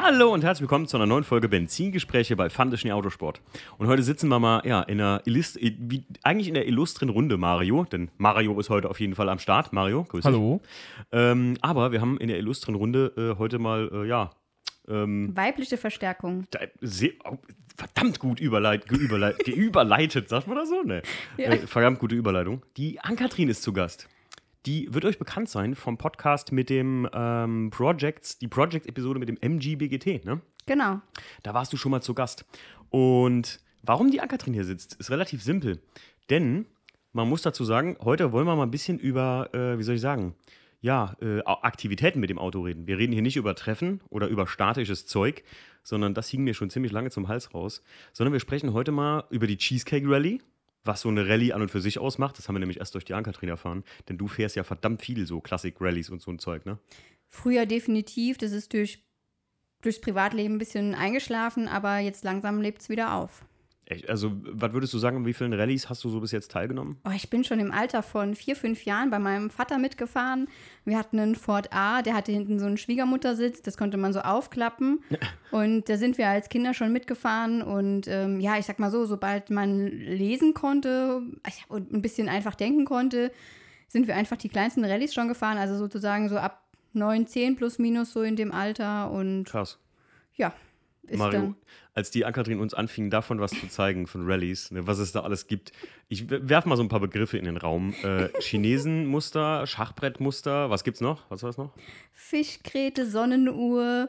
Hallo und herzlich willkommen zu einer neuen Folge Benzingespräche bei Fandischen Autosport. Und heute sitzen wir mal ja, in einer Illust wie, eigentlich in der illustren Runde Mario, denn Mario ist heute auf jeden Fall am Start. Mario, grüß dich. Hallo. Ähm, aber wir haben in der illustren Runde äh, heute mal, äh, ja, ähm, Weibliche Verstärkung. da, sehr, oh, verdammt gut überleit, geüberleit, geüberleitet, sagt man das so? Ne. Ja. Äh, verdammt gute Überleitung. Die Ankatrin ist zu Gast. Die wird euch bekannt sein vom Podcast mit dem ähm, Projects, die Project-Episode mit dem MGBGT, ne? Genau. Da warst du schon mal zu Gast. Und warum die Ankatrin hier sitzt, ist relativ simpel. Denn man muss dazu sagen, heute wollen wir mal ein bisschen über, äh, wie soll ich sagen, ja, äh, Aktivitäten mit dem Auto reden. Wir reden hier nicht über Treffen oder über statisches Zeug, sondern das hing mir schon ziemlich lange zum Hals raus. Sondern wir sprechen heute mal über die Cheesecake Rally, was so eine Rallye an und für sich ausmacht. Das haben wir nämlich erst durch die Ankatrin erfahren. Denn du fährst ja verdammt viel so Klassik-Rallies und so ein Zeug, ne? Früher definitiv, das ist durch, durchs Privatleben ein bisschen eingeschlafen, aber jetzt langsam lebt es wieder auf. Echt? Also, was würdest du sagen, an wie vielen Rallyes hast du so bis jetzt teilgenommen? Oh, ich bin schon im Alter von vier, fünf Jahren bei meinem Vater mitgefahren. Wir hatten einen Ford A, der hatte hinten so einen Schwiegermuttersitz, das konnte man so aufklappen. Und da sind wir als Kinder schon mitgefahren. Und ähm, ja, ich sag mal so, sobald man lesen konnte und ein bisschen einfach denken konnte, sind wir einfach die kleinsten Rallyes schon gefahren. Also sozusagen so ab 9, 10 plus minus so in dem Alter. Und Krass. ja, Mario, als die Ankatrin uns anfing, davon was zu zeigen, von Rallyes, ne, was es da alles gibt. Ich werfe mal so ein paar Begriffe in den Raum. Äh, Chinesenmuster, Schachbrettmuster, was gibt's noch? Was war es noch? Fischkrete, Sonnenuhr.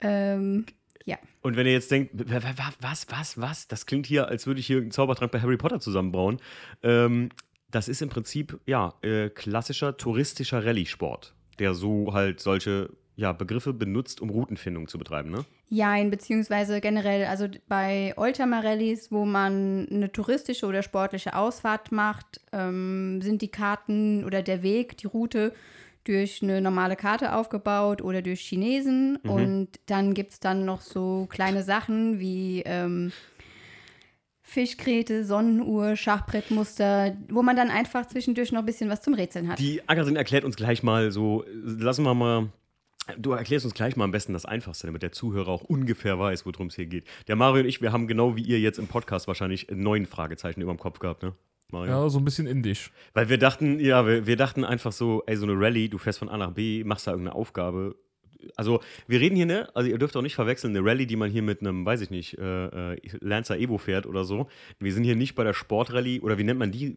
Ähm, ja. Und wenn ihr jetzt denkt, was, was, was? Das klingt hier, als würde ich hier einen Zaubertrank bei Harry Potter zusammenbauen. Ähm, das ist im Prinzip, ja, äh, klassischer touristischer Rallye-Sport, der so halt solche ja, Begriffe benutzt, um Routenfindung zu betreiben, ne? Jein, beziehungsweise generell, also bei Oldtimer-Rallyes, wo man eine touristische oder sportliche Ausfahrt macht, ähm, sind die Karten oder der Weg, die Route durch eine normale Karte aufgebaut oder durch Chinesen. Und dann gibt es dann noch so kleine Sachen wie ähm, Fischkrete, Sonnenuhr, Schachbrettmuster, wo man dann einfach zwischendurch noch ein bisschen was zum Rätseln hat. Die Ankatrin erklärt uns gleich mal so, lassen wir mal, du erklärst uns gleich mal am besten das Einfachste, damit der Zuhörer auch ungefähr weiß, worum es hier geht. Der Mario und ich, wir haben genau wie ihr jetzt im Podcast wahrscheinlich neun Fragezeichen über dem Kopf gehabt, ne? Mario? Ja, so ein bisschen indisch. Weil wir dachten, ja, wir, wir dachten einfach so, ey, so eine Rallye, du fährst von A nach B, machst da irgendeine Aufgabe. Also, wir reden hier, ne? Also, ihr dürft auch nicht verwechseln, eine Rallye, die man hier mit einem, weiß ich nicht, äh, äh, Lancer Evo fährt oder so. Wir sind hier nicht bei der Sportrallye, oder wie nennt man die?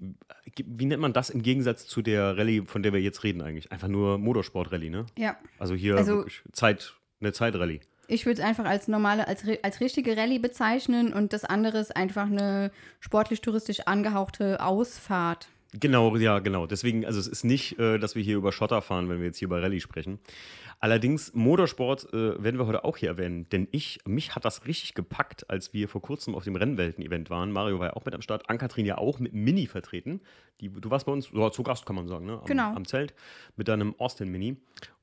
Wie nennt man das im Gegensatz zu der Rallye, von der wir jetzt reden eigentlich? Einfach nur Motorsportrallye, ne? ja. Also hier Also- wirklich Zeit, eine Zeitrallye. Ich würde es einfach als normale, als, als richtige Rallye bezeichnen und das andere ist einfach eine sportlich-touristisch angehauchte Ausfahrt. Genau, ja, genau. Deswegen, also es ist nicht, äh, dass wir hier über Schotter fahren, wenn wir jetzt hier über Rallye sprechen. Allerdings, Motorsport äh, werden wir heute auch hier erwähnen, denn ich, mich hat das richtig gepackt, als wir vor kurzem auf dem Rennwelten-Event waren. Mario war ja auch mit am Start, Ankatrin ja auch mit Mini vertreten. Die, du warst bei uns, ja, zu Gast kann man sagen, ne? Am, Genau. am Zelt mit deinem Austin Mini.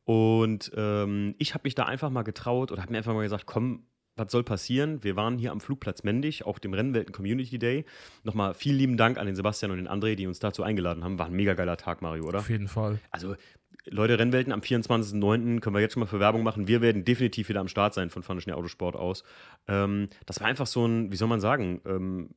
Und ähm, ich habe mich da einfach mal getraut oder habe mir einfach mal gesagt, komm, was soll passieren? Wir waren hier am Flugplatz Mendig, auch dem Rennwelten Community Day. Nochmal vielen lieben Dank an den Sebastian und den André, die uns dazu eingeladen haben. War ein mega geiler Tag, Mario, oder? Auf jeden Fall. Also, Leute, Rennwelten am 24.09. können wir jetzt schon mal für Werbung machen. Wir werden definitiv wieder am Start sein von Fandischen Autosport aus. Ähm, das war einfach so ein, wie soll man sagen, ähm,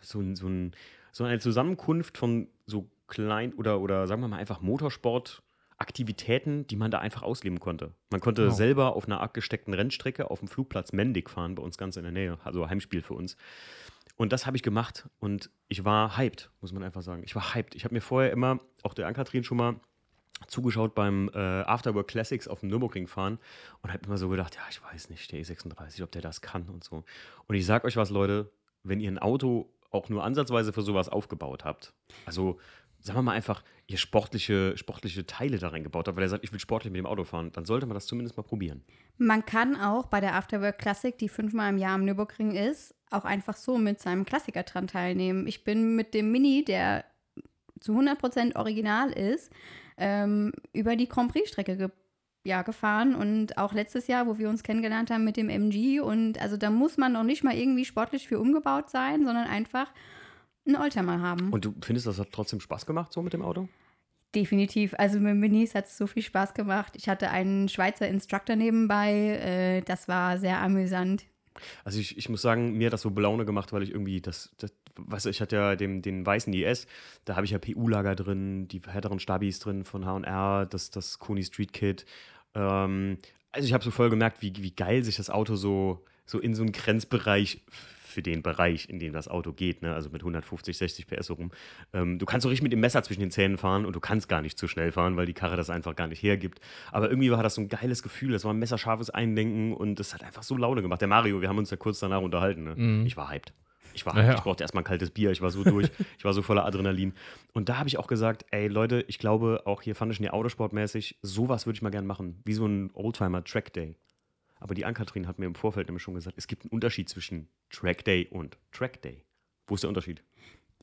so, ein, so, ein, so eine Zusammenkunft von so klein oder, oder sagen wir mal einfach Motorsport. Aktivitäten, die man da einfach ausleben konnte. Man konnte Genau. selber auf einer abgesteckten Rennstrecke auf dem Flugplatz Mendig fahren, bei uns ganz in der Nähe, also Heimspiel für uns. Und das habe ich gemacht und ich war hyped, muss man einfach sagen. Ich war hyped. Ich habe mir vorher immer, auch der Ankatrin schon mal zugeschaut beim äh, Afterwork Classics auf dem Nürburgring fahren und habe immer so gedacht, ja, ich weiß nicht, der E36, ob der das kann und so. Und ich sag euch was, Leute, wenn ihr ein Auto auch nur ansatzweise für sowas aufgebaut habt, also sagen wir mal einfach, ihr sportliche, sportliche Teile da reingebaut habt, weil er sagt, ich will sportlich mit dem Auto fahren, dann sollte man das zumindest mal probieren. Man kann auch bei der Afterwork Classic, die fünfmal im Jahr am Nürburgring ist, auch einfach so mit seinem Klassiker dran teilnehmen. Ich bin mit dem Mini, der zu 100% original ist, ähm, über die Grand Prix-Strecke ge ja, gefahren und auch letztes Jahr, wo wir uns kennengelernt haben mit dem MG und also da muss man noch nicht mal irgendwie sportlich für umgebaut sein, sondern einfach einen Oldtimer haben. Und du findest, das hat trotzdem Spaß gemacht so mit dem Auto? Definitiv. Also mit Minis hat es so viel Spaß gemacht. Ich hatte einen Schweizer Instructor nebenbei. Äh, das war sehr amüsant. Also ich, ich muss sagen, mir hat das so Blaune gemacht, weil ich irgendwie das, das weißt du, ich hatte ja den, den weißen IS, da habe ich ja PU-Lager drin, die härteren Stabis drin von H&R, das, das Kony Street Kit. Ähm, also ich habe so voll gemerkt, wie, wie geil sich das Auto so, so in so einen Grenzbereich für den Bereich, in dem das Auto geht, ne? also mit 150, 60 PS so rum. Ähm, du kannst so richtig mit dem Messer zwischen den Zähnen fahren und du kannst gar nicht zu schnell fahren, weil die Karre das einfach gar nicht hergibt. Aber irgendwie war das so ein geiles Gefühl, das war ein messerscharfes Eindenken und das hat einfach so Laune gemacht. Der Mario, wir haben uns ja kurz danach unterhalten. Ne? Mhm. Ich war hyped. Ich war, ja. ich brauchte erstmal ein kaltes Bier, ich war so durch, ich war so voller Adrenalin. Und da habe ich auch gesagt, ey Leute, ich glaube, auch hier fand ich nie Autosportmäßig, sowas würde ich mal gerne machen, wie so ein Oldtimer Track Day. Aber die Ann-Kathrin hat mir im Vorfeld nämlich schon gesagt, es gibt einen Unterschied zwischen Track Day und Track Day. Wo ist der Unterschied?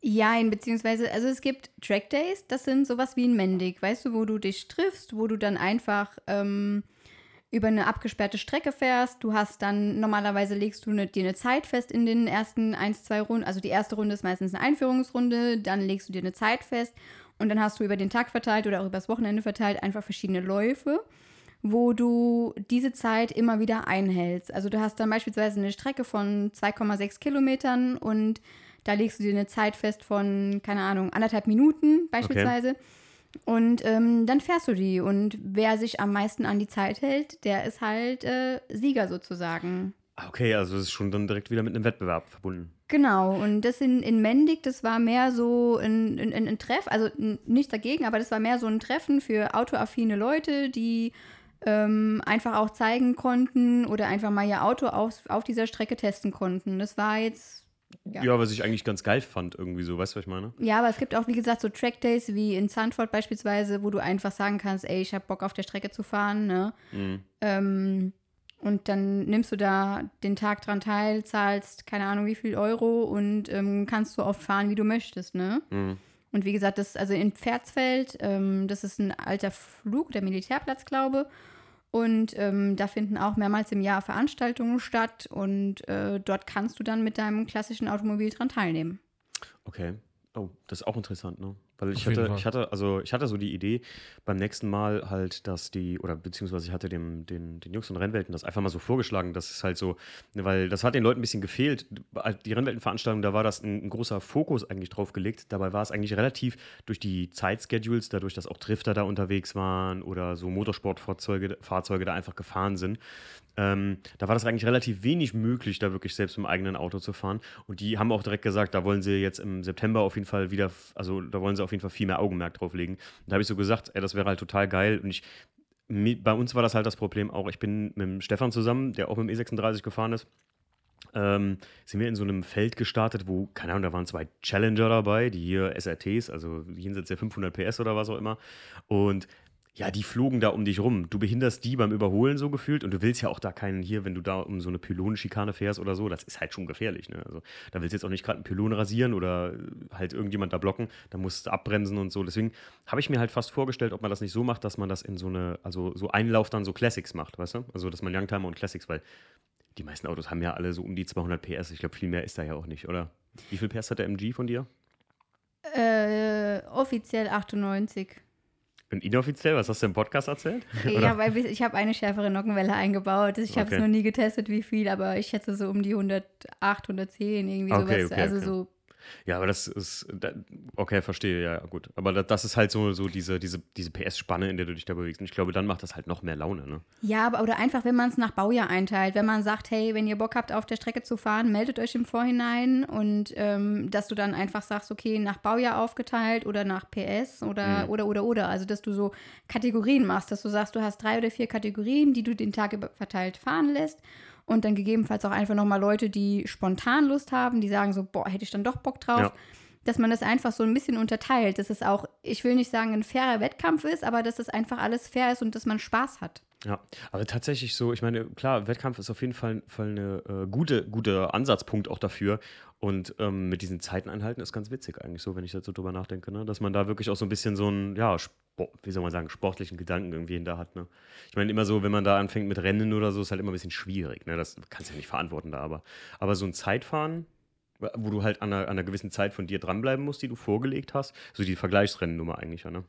Ja, beziehungsweise, also es gibt Track Days, das sind sowas wie ein Mendig, weißt du, wo du dich triffst, wo du dann einfach ähm, über eine abgesperrte Strecke fährst. Du hast dann, normalerweise legst du eine, dir eine Zeit fest in den ersten ein, zwei Runden. Also die erste Runde ist meistens eine Einführungsrunde, dann legst du dir eine Zeit fest und dann hast du über den Tag verteilt oder auch übers Wochenende verteilt einfach verschiedene Läufe wo du diese Zeit immer wieder einhältst. Also du hast dann beispielsweise eine Strecke von 2,6 Kilometern und da legst du dir eine Zeit fest von, keine Ahnung, anderthalb Minuten beispielsweise. Okay. Und ähm, dann fährst du die. Und wer sich am meisten an die Zeit hält, der ist halt äh, Sieger sozusagen. Ah, okay, also es ist schon dann direkt wieder mit einem Wettbewerb verbunden. Genau, und das in, in Mendig, das war mehr so ein, ein, ein Treff, also nichts dagegen, aber das war mehr so ein Treffen für autoaffine Leute, die ähm, einfach auch zeigen konnten oder einfach mal ihr Auto auf, auf dieser Strecke testen konnten. Das war jetzt. Ja. ja, was ich eigentlich ganz geil fand, irgendwie so, weißt du, was ich meine? Ja, aber es gibt auch, wie gesagt, so Trackdays wie in Zandvoort beispielsweise, wo du einfach sagen kannst, ey, ich habe Bock auf der Strecke zu fahren, ne? Mhm. Ähm, und dann nimmst du da den Tag dran teil, zahlst keine Ahnung wie viel Euro und ähm, kannst so oft fahren, wie du möchtest, ne? Mhm. Und wie gesagt, das also in Pferdsfeld, ähm, das ist ein alter Flug, der Militärplatz, glaube und ähm, da finden auch mehrmals im Jahr Veranstaltungen statt und äh, dort kannst du dann mit deinem klassischen Automobil dran teilnehmen. Okay. Oh, das ist auch interessant, ne? Weil ich hatte, ich hatte, also ich hatte so die Idee beim nächsten Mal halt, dass die, oder beziehungsweise ich hatte dem, den, den Jungs von Rennwelten das einfach mal so vorgeschlagen, dass es halt so, weil das hat den Leuten ein bisschen gefehlt. Die Rennweltenveranstaltung, da war das ein, ein großer Fokus eigentlich drauf gelegt. Dabei war es eigentlich relativ durch die Zeitschedules, dadurch, dass auch Drifter da unterwegs waren oder so Motorsportfahrzeuge Fahrzeuge da einfach gefahren sind, ähm, da war das eigentlich relativ wenig möglich, da wirklich selbst im eigenen Auto zu fahren. Und die haben auch direkt gesagt, da wollen sie jetzt im September auf jeden Fall wieder, also da wollen sie auf jeden Fall viel mehr Augenmerk drauf legen. Und da habe ich so gesagt, ey, das wäre halt total geil. Und ich, bei uns war das halt das Problem auch, ich bin mit Stefan zusammen, der auch mit dem E36 gefahren ist. Ähm, sind wir in so einem Feld gestartet, wo, keine Ahnung, da waren zwei Challenger dabei, die hier SRTs, also jenseits der 500 PS oder was auch immer. Und ja, die flogen da um dich rum. Du behinderst die beim Überholen so gefühlt und du willst ja auch da keinen hier, wenn du da um so eine Pylonenschikane fährst oder so, das ist halt schon gefährlich. Ne? Also da willst du jetzt auch nicht gerade einen Pylon rasieren oder halt irgendjemand da blocken, da musst du abbremsen und so. Deswegen habe ich mir halt fast vorgestellt, ob man das nicht so macht, dass man das in so eine, also so Einlauf dann so Classics macht, weißt du? Also dass man Youngtimer und Classics, weil die meisten Autos haben ja alle so um die 200 PS. Ich glaube, viel mehr ist da ja auch nicht, oder? Wie viel PS hat der MG von dir? Äh, offiziell 98. Und inoffiziell, was hast du im Podcast erzählt? Ja, weil ich habe eine schärfere Nockenwelle eingebaut. Ich habe es okay. noch nie getestet, wie viel, aber ich schätze so um die 108, 110, irgendwie okay, sowas. Okay, also so ja, aber das ist, okay, verstehe, ja, gut. Aber das ist halt so, so diese, diese, diese PS-Spanne, in der du dich da bewegst. Und ich glaube, dann macht das halt noch mehr Laune, ne? Ja, aber oder einfach, wenn man es nach Baujahr einteilt. Wenn man sagt, hey, wenn ihr Bock habt, auf der Strecke zu fahren, meldet euch im Vorhinein und ähm, dass du dann einfach sagst, okay, nach Baujahr aufgeteilt oder nach PS oder, mhm. oder, oder, oder. Also, dass du so Kategorien machst, dass du sagst, du hast drei oder vier Kategorien, die du den Tag verteilt fahren lässt und dann gegebenenfalls auch einfach nochmal Leute, die spontan Lust haben, die sagen so, boah, hätte ich dann doch Bock drauf. Ja. Dass man das einfach so ein bisschen unterteilt, dass es auch, ich will nicht sagen, ein fairer Wettkampf ist, aber dass es einfach alles fair ist und dass man Spaß hat. Ja, aber tatsächlich so, ich meine, klar, Wettkampf ist auf jeden Fall, Fall eine äh, gute, guter Ansatzpunkt auch dafür. Und ähm, mit diesen Zeiten einhalten ist ganz witzig eigentlich so, wenn ich dazu drüber nachdenke, ne? dass man da wirklich auch so ein bisschen so ein, ja, wie soll man sagen, sportlichen Gedanken irgendwie hinter hat. Ne? Ich meine, immer so, wenn man da anfängt mit Rennen oder so, ist halt immer ein bisschen schwierig. Ne? Das kannst du ja nicht verantworten da, aber, aber so ein Zeitfahren, wo du halt an einer, an einer gewissen Zeit von dir dranbleiben musst, die du vorgelegt hast, so die Vergleichsrennennummer eigentlich, ja, ne?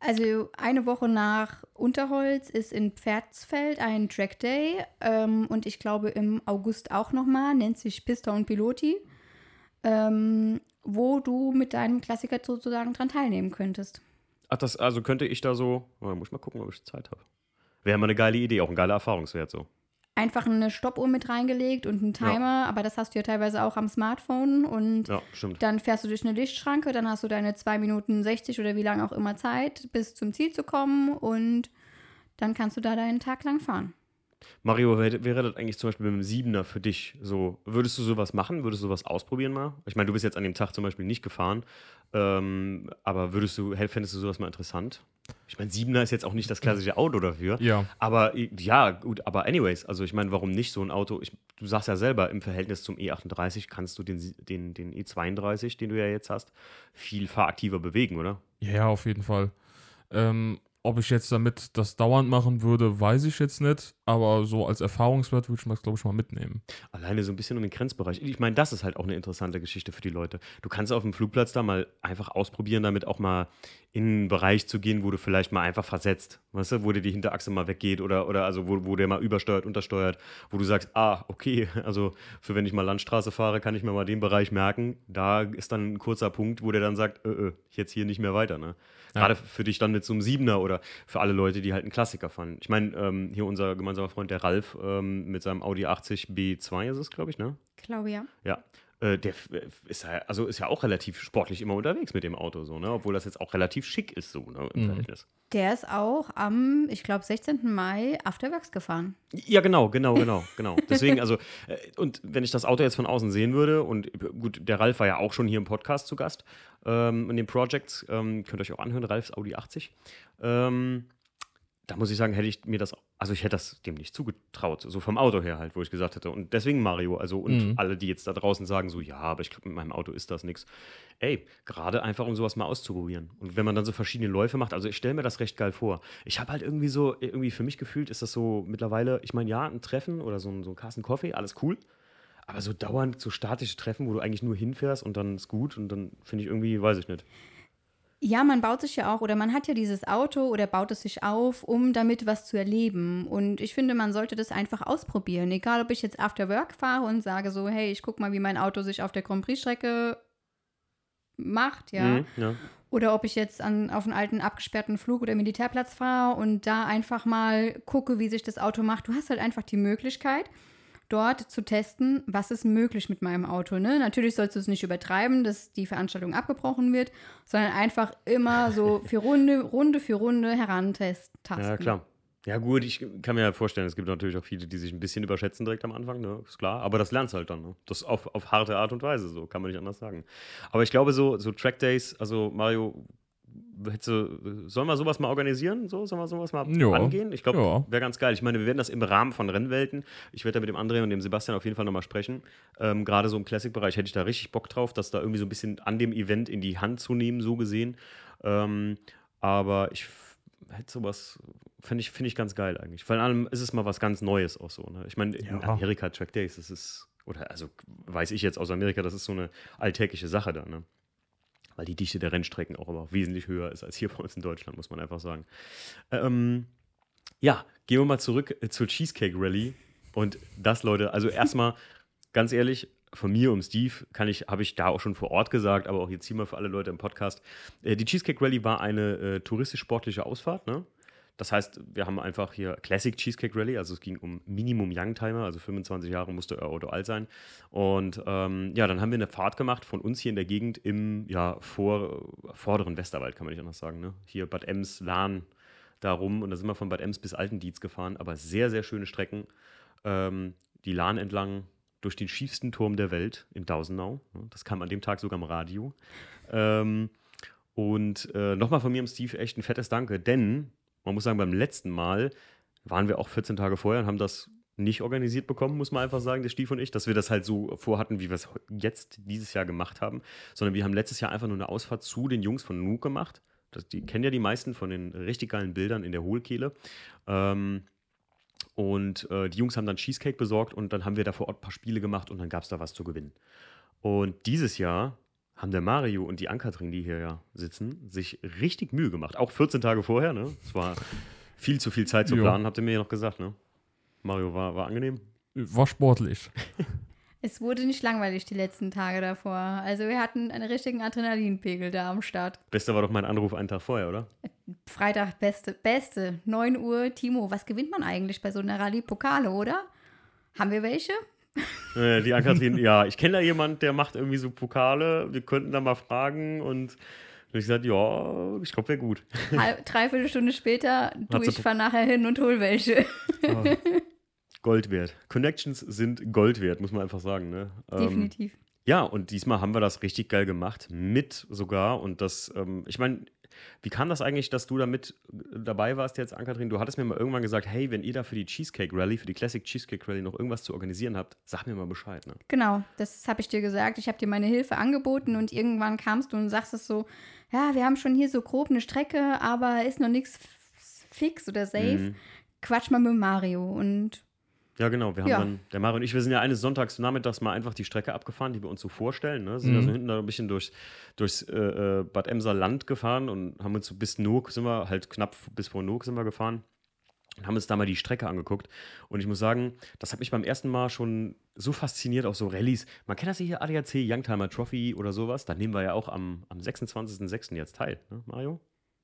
Also eine Woche nach Unterholz ist in Pferdsfeld ein Track Day ähm, und ich glaube im August auch nochmal, nennt sich Pista und Piloti, ähm, wo du mit deinem Klassiker sozusagen dran teilnehmen könntest. Ach, das, also könnte ich da so, oh, muss ich mal gucken, ob ich Zeit habe. Wäre mal eine geile Idee, auch ein geiler Erfahrungswert so einfach eine Stoppuhr mit reingelegt und einen Timer, ja. aber das hast du ja teilweise auch am Smartphone und ja, dann fährst du durch eine Lichtschranke, dann hast du deine 2 Minuten 60 oder wie lange auch immer Zeit, bis zum Ziel zu kommen und dann kannst du da deinen Tag lang fahren. Mario, wäre, das eigentlich zum Beispiel mit dem Siebener für dich so? Würdest du sowas machen? Würdest du sowas ausprobieren mal? Ich meine, du bist jetzt an dem Tag zum Beispiel nicht gefahren, ähm, aber würdest du, fändest du sowas mal interessant? Ich meine, Siebener ist jetzt auch nicht das klassische Auto dafür. Ja. Aber ja, gut, aber anyways, also ich meine, warum nicht so ein Auto? Ich, du sagst ja selber, im Verhältnis zum E38 kannst du den, den, den E32, den du ja jetzt hast, viel fahraktiver bewegen, oder? Ja, auf jeden Fall. Ähm, ob ich jetzt damit das dauernd machen würde, weiß ich jetzt nicht. Aber so als Erfahrungswert würde ich das, glaube ich, mal mitnehmen. Alleine so ein bisschen um den Grenzbereich. Ich meine, das ist halt auch eine interessante Geschichte für die Leute. Du kannst auf dem Flugplatz da mal einfach ausprobieren, damit auch mal in einen Bereich zu gehen, wo du vielleicht mal einfach versetzt. Weißt du, wo dir die Hinterachse mal weggeht oder, oder also wo, wo der mal übersteuert, untersteuert, wo du sagst, ah, okay, also für wenn ich mal Landstraße fahre, kann ich mir mal den Bereich merken. Da ist dann ein kurzer Punkt, wo der dann sagt, äh, äh, jetzt hier nicht mehr weiter. Ne? Gerade für dich dann mit so einem Siebener oder für alle Leute, die halt einen Klassiker fahren. Ich meine, ähm, hier unser gemeinsamer Freund, der Ralf, ähm, mit seinem Audi 80 B2 ist es, glaube ich, ne? Glaube ja. Ja. Äh, der ist ja, also ist ja auch relativ sportlich immer unterwegs mit dem Auto, so, ne? Obwohl das jetzt auch relativ schick ist, so, ne, im mhm. Verhältnis. Der ist auch am, ich glaube, 16. Mai Afterworks gefahren. Ja, genau, genau, genau, genau. Deswegen, also, äh, und wenn ich das Auto jetzt von außen sehen würde, und gut, der Ralf war ja auch schon hier im Podcast zu Gast, ähm, in den Projects, ähm, könnt ihr euch auch anhören, Ralfs Audi 80. Ähm, da muss ich sagen, hätte ich mir das, also ich hätte das dem nicht zugetraut, so vom Auto her halt, wo ich gesagt hätte. Und deswegen Mario, also und mhm. alle, die jetzt da draußen sagen, so, ja, aber ich glaube, mit meinem Auto ist das nichts. Ey, gerade einfach, um sowas mal auszuprobieren. Und wenn man dann so verschiedene Läufe macht, also ich stelle mir das recht geil vor. Ich habe halt irgendwie so, irgendwie für mich gefühlt, ist das so mittlerweile, ich meine, ja, ein Treffen oder so ein, so ein Carsten Coffee, alles cool. Aber so dauernd so statische Treffen, wo du eigentlich nur hinfährst und dann ist gut und dann finde ich irgendwie, weiß ich nicht. Ja, man baut sich ja auch oder man hat ja dieses Auto oder baut es sich auf, um damit was zu erleben. Und ich finde, man sollte das einfach ausprobieren. Egal, ob ich jetzt After Work fahre und sage so, hey, ich gucke mal, wie mein Auto sich auf der Grand Prix-Strecke macht, ja. Mhm, ja. Oder ob ich jetzt an, auf einen alten abgesperrten Flug oder Militärplatz fahre und da einfach mal gucke, wie sich das Auto macht. Du hast halt einfach die Möglichkeit, dort zu testen, was ist möglich mit meinem Auto. Ne? Natürlich sollst du es nicht übertreiben, dass die Veranstaltung abgebrochen wird, sondern einfach immer so für Runde, Runde für Runde herantasten. Ja, klar. Ja, gut, ich kann mir ja vorstellen, es gibt natürlich auch viele, die sich ein bisschen überschätzen direkt am Anfang, ne? ist klar. Aber das lernst halt dann. Ne? Das auf, auf harte Art und Weise, so kann man nicht anders sagen. Aber ich glaube, so, so Track Days, also Mario, hätte, sollen wir sowas mal organisieren? So, sollen wir sowas mal ja. angehen? Ich glaube, ja. wäre ganz geil. Ich meine, wir werden das im Rahmen von Rennwelten. Ich werde da mit dem André und dem Sebastian auf jeden Fall nochmal sprechen. Ähm, Gerade so im Classic-Bereich hätte ich da richtig Bock drauf, das da irgendwie so ein bisschen an dem Event in die Hand zu nehmen, so gesehen. Ähm, aber ich hätte sowas, finde ich, find ich ganz geil eigentlich. Vor allem ist es mal was ganz Neues auch so. Ne? Ich meine, ja. in Amerika Track Days, das ist, oder also weiß ich jetzt aus Amerika, das ist so eine alltägliche Sache da. Ne? Weil die Dichte der Rennstrecken auch immer wesentlich höher ist als hier bei uns in Deutschland, muss man einfach sagen. Ähm, ja, gehen wir mal zurück äh, zur Cheesecake Rally. Und das, Leute, also erstmal, ganz ehrlich, von mir und Steve kann ich, habe ich da auch schon vor Ort gesagt, aber auch jetzt hier mal für alle Leute im Podcast. Äh, die Cheesecake Rally war eine äh, touristisch-sportliche Ausfahrt, ne? Das heißt, wir haben einfach hier Classic Cheesecake Rally, also es ging um Minimum Youngtimer, also 25 Jahre musste euer Auto alt sein. Und ähm, ja, dann haben wir eine Fahrt gemacht von uns hier in der Gegend im ja, vor, vorderen Westerwald, kann man nicht anders sagen. Ne? Hier Bad Ems, Lahn, da rum. Und da sind wir von Bad Ems bis Altendietz gefahren, aber sehr, sehr schöne Strecken. Ähm, die Lahn entlang durch den schiefsten Turm der Welt in Dausenau. Das kam an dem Tag sogar im Radio. Ähm, und äh, nochmal von mir und Steve echt ein fettes Danke, denn man muss sagen, beim letzten Mal waren wir auch 14 Tage vorher und haben das nicht organisiert bekommen, muss man einfach sagen, der Stief und ich, dass wir das halt so vorhatten, wie wir es jetzt dieses Jahr gemacht haben, sondern wir haben letztes Jahr einfach nur eine Ausfahrt zu den Jungs von Nuke gemacht. Das, die kennen ja die meisten von den richtig geilen Bildern in der Hohlkehle. Ähm, und äh, die Jungs haben dann Cheesecake besorgt und dann haben wir da vor Ort ein paar Spiele gemacht und dann gab es da was zu gewinnen. Und dieses Jahr haben der Mario und die Ankatrin, die hier ja sitzen, sich richtig Mühe gemacht. Auch 14 Tage vorher, ne? Es war viel zu viel Zeit zu Jo. planen, habt ihr mir ja noch gesagt, ne? Mario war, war angenehm. War sportlich. Es wurde nicht langweilig die letzten Tage davor. Also wir hatten einen richtigen Adrenalinpegel da am Start. Bester war doch mein Anruf einen Tag vorher, oder? Freitag, beste, beste, 9 Uhr. Timo, was gewinnt man eigentlich bei so einer Rallye? Pokale, oder? Haben wir welche? Äh, die Ankatrin, ja, ich kenne da jemand, der macht irgendwie so Pokale. Wir könnten da mal fragen und und ich gesagt, ja, ich glaube, wäre gut. Halb, dreiviertel Stunde später, du, ich Pro- fahr nachher hin und hol welche. Gold wert. Connections sind Gold wert, muss man einfach sagen. Ne? Ähm, Definitiv. Ja, und diesmal haben wir das richtig geil gemacht, mit sogar. Und das, ähm, ich meine, wie kam das eigentlich, dass du da mit dabei warst jetzt, Ankatrin? Du hattest mir mal irgendwann gesagt, hey, wenn ihr da für die Cheesecake Rally, für die Classic Cheesecake Rally noch irgendwas zu organisieren habt, sag mir mal Bescheid. Ne? Genau, das habe ich dir gesagt. Ich habe dir meine Hilfe angeboten und irgendwann kamst du und sagst es so, ja, wir haben schon hier so grob eine Strecke, aber ist noch nichts fix oder safe. Mhm. Quatsch mal mit Mario. Und Ja, genau. Wir haben Ja. dann, der Mario und ich, wir sind ja eines Sonntags nachmittags mal einfach die Strecke abgefahren, die wir uns so vorstellen. Ne? Sind Mhm. da so hinten da ein bisschen durchs, durchs äh, äh, Bad Emser Land gefahren und haben uns so bis Nook sind wir, halt knapp bis vor Nook sind wir gefahren. Und haben uns da mal die Strecke angeguckt. Und ich muss sagen, das hat mich beim ersten Mal schon so fasziniert, auch so Rallyes. Man kennt das ja hier, ADAC, Youngtimer Trophy oder sowas. Da nehmen wir ja auch am, am 26.06. jetzt teil, ne, Mario?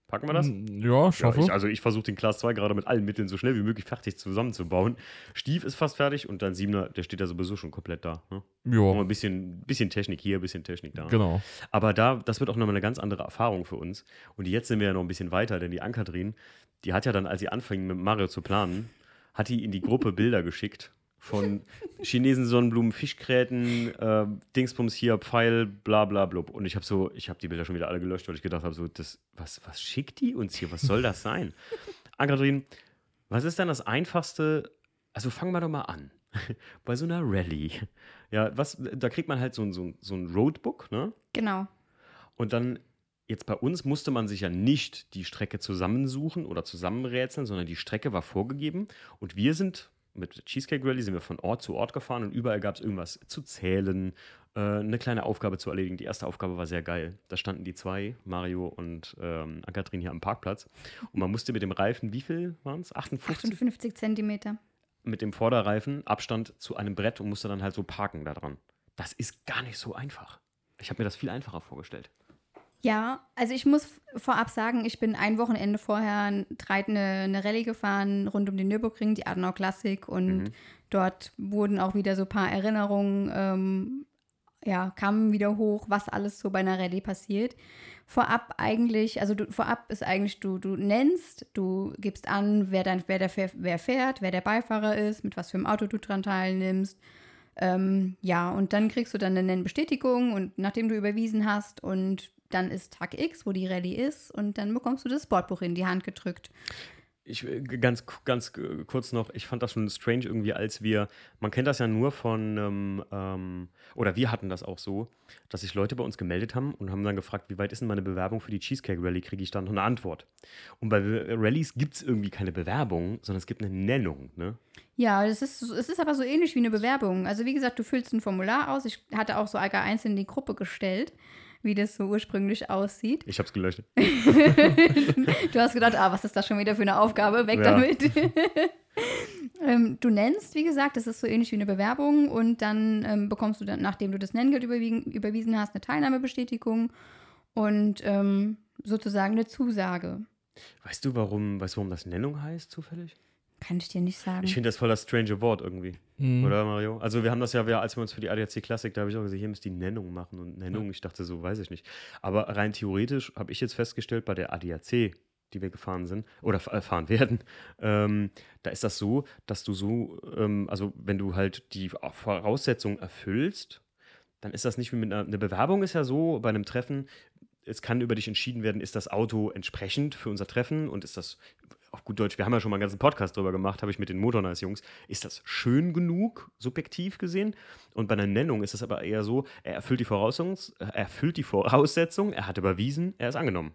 Packen wir das? Ja, Ja, schaffe. ich, also ich versuche den Class 2 gerade mit allen Mitteln so schnell wie möglich fertig zusammenzubauen. Stief ist fast fertig und dein Siebener, der steht ja sowieso schon komplett da. Ne? Ja, ein bisschen, bisschen Technik hier, ein bisschen Technik da. genau. Aber da, das wird auch nochmal eine ganz andere Erfahrung für uns. Und jetzt sind wir ja noch ein bisschen weiter, denn die Ankatrin, die hat ja dann, als sie anfing mit Mario zu planen, hat die in die Gruppe Bilder geschickt von Chinesen, Sonnenblumen, Fischgräten, äh, Dingsbums hier, Pfeil, bla bla blub. Und ich habe so, ich habe die Bilder schon wieder alle gelöscht, weil ich gedacht habe, so, das, was, was schickt die uns hier? Was soll das sein? Ankatrin, was ist denn das Einfachste? Also fangen wir doch mal an. Bei so einer Rallye. Ja, was, da kriegt man halt so ein, so ein, so ein Roadbook, ne? genau. Und dann, jetzt bei uns musste man sich ja nicht die Strecke zusammensuchen oder zusammenrätseln, sondern die Strecke war vorgegeben. Und wir sind mit Cheesecake Rally sind wir von Ort zu Ort gefahren und überall gab es irgendwas zu zählen, äh, eine kleine Aufgabe zu erledigen. Die erste Aufgabe war sehr geil. Da standen die zwei, Mario und ähm, Ankatrin hier am Parkplatz. Und man musste mit dem Reifen, wie viel waren es? 58? 58 Zentimeter. Mit dem Vorderreifen Abstand zu einem Brett und musste dann halt so parken da dran. Das ist gar nicht so einfach. Ich habe mir das viel einfacher vorgestellt. Ja, also ich muss vorab sagen, ich bin ein Wochenende vorher drei- eine, eine Rallye gefahren rund um den Nürburgring, die Adenauer Klassik und Mhm. dort wurden auch wieder so ein paar Erinnerungen, ähm, ja, kamen wieder hoch, was alles so bei einer Rallye passiert. Vorab eigentlich, also du, vorab ist eigentlich, du, du nennst, du gibst an, wer, dein, wer, der, wer fährt, wer der Beifahrer ist, mit was für einem Auto du dran teilnimmst. Ähm, ja, und dann kriegst du dann eine Nennbestätigung und nachdem du überwiesen hast und dann ist Tag X, wo die Rallye ist und dann bekommst du das Sportbuch in die Hand gedrückt. Ich, äh, ganz, ganz äh, kurz noch, ich fand das schon strange irgendwie, als wir, man kennt das ja nur von, ähm, ähm, oder wir hatten das auch so, dass sich Leute bei uns gemeldet haben und haben dann gefragt, wie weit ist denn meine Bewerbung für die Cheesecake Rally, kriege ich dann noch eine Antwort. Und bei äh, Rallyes gibt es irgendwie keine Bewerbung, sondern es gibt eine Nennung, ne? Ja, es ist, es ist aber so ähnlich wie eine Bewerbung. Also wie gesagt, du füllst ein Formular aus. Ich hatte auch so Alga einzeln in die Gruppe gestellt, wie das so ursprünglich aussieht. Ich hab's gelöscht. Du hast gedacht, ah, was ist das schon wieder für eine Aufgabe? Weg Ja. damit. ähm, du nennst, wie gesagt, das ist so ähnlich wie eine Bewerbung und dann ähm, bekommst du dann, nachdem du das Nenngeld überwiesen hast, eine Teilnahmebestätigung und ähm, sozusagen eine Zusage. Weißt du, warum, weißt du, warum das Nennung heißt, zufällig? Kann ich dir nicht sagen. Ich finde das voll das strange Wort irgendwie. Mhm. Oder, Mario? Also, wir haben das ja, wir, als wir uns für die ADAC Klassik, da habe ich auch gesagt, hier müsst ihr die Nennung machen. Und Nennung, ich dachte so, weiß ich nicht. Aber rein theoretisch habe ich jetzt festgestellt, bei der ADAC, die wir gefahren sind, oder äh, fahren werden, ähm, da ist das so, dass du so, ähm, also, wenn du halt die Voraussetzungen erfüllst, dann ist das nicht wie mit einer, eine Bewerbung ist ja so, bei einem Treffen, es kann über dich entschieden werden, ist das Auto entsprechend für unser Treffen und ist das, auf gut Deutsch, wir haben ja schon mal einen ganzen Podcast drüber gemacht, habe ich mit den Motornice-Jungs, ist das schön genug, subjektiv gesehen? Und bei einer Nennung ist es aber eher so, er erfüllt die Voraussetzung, er erfüllt die Voraussetzung, er hat überwiesen, er ist angenommen.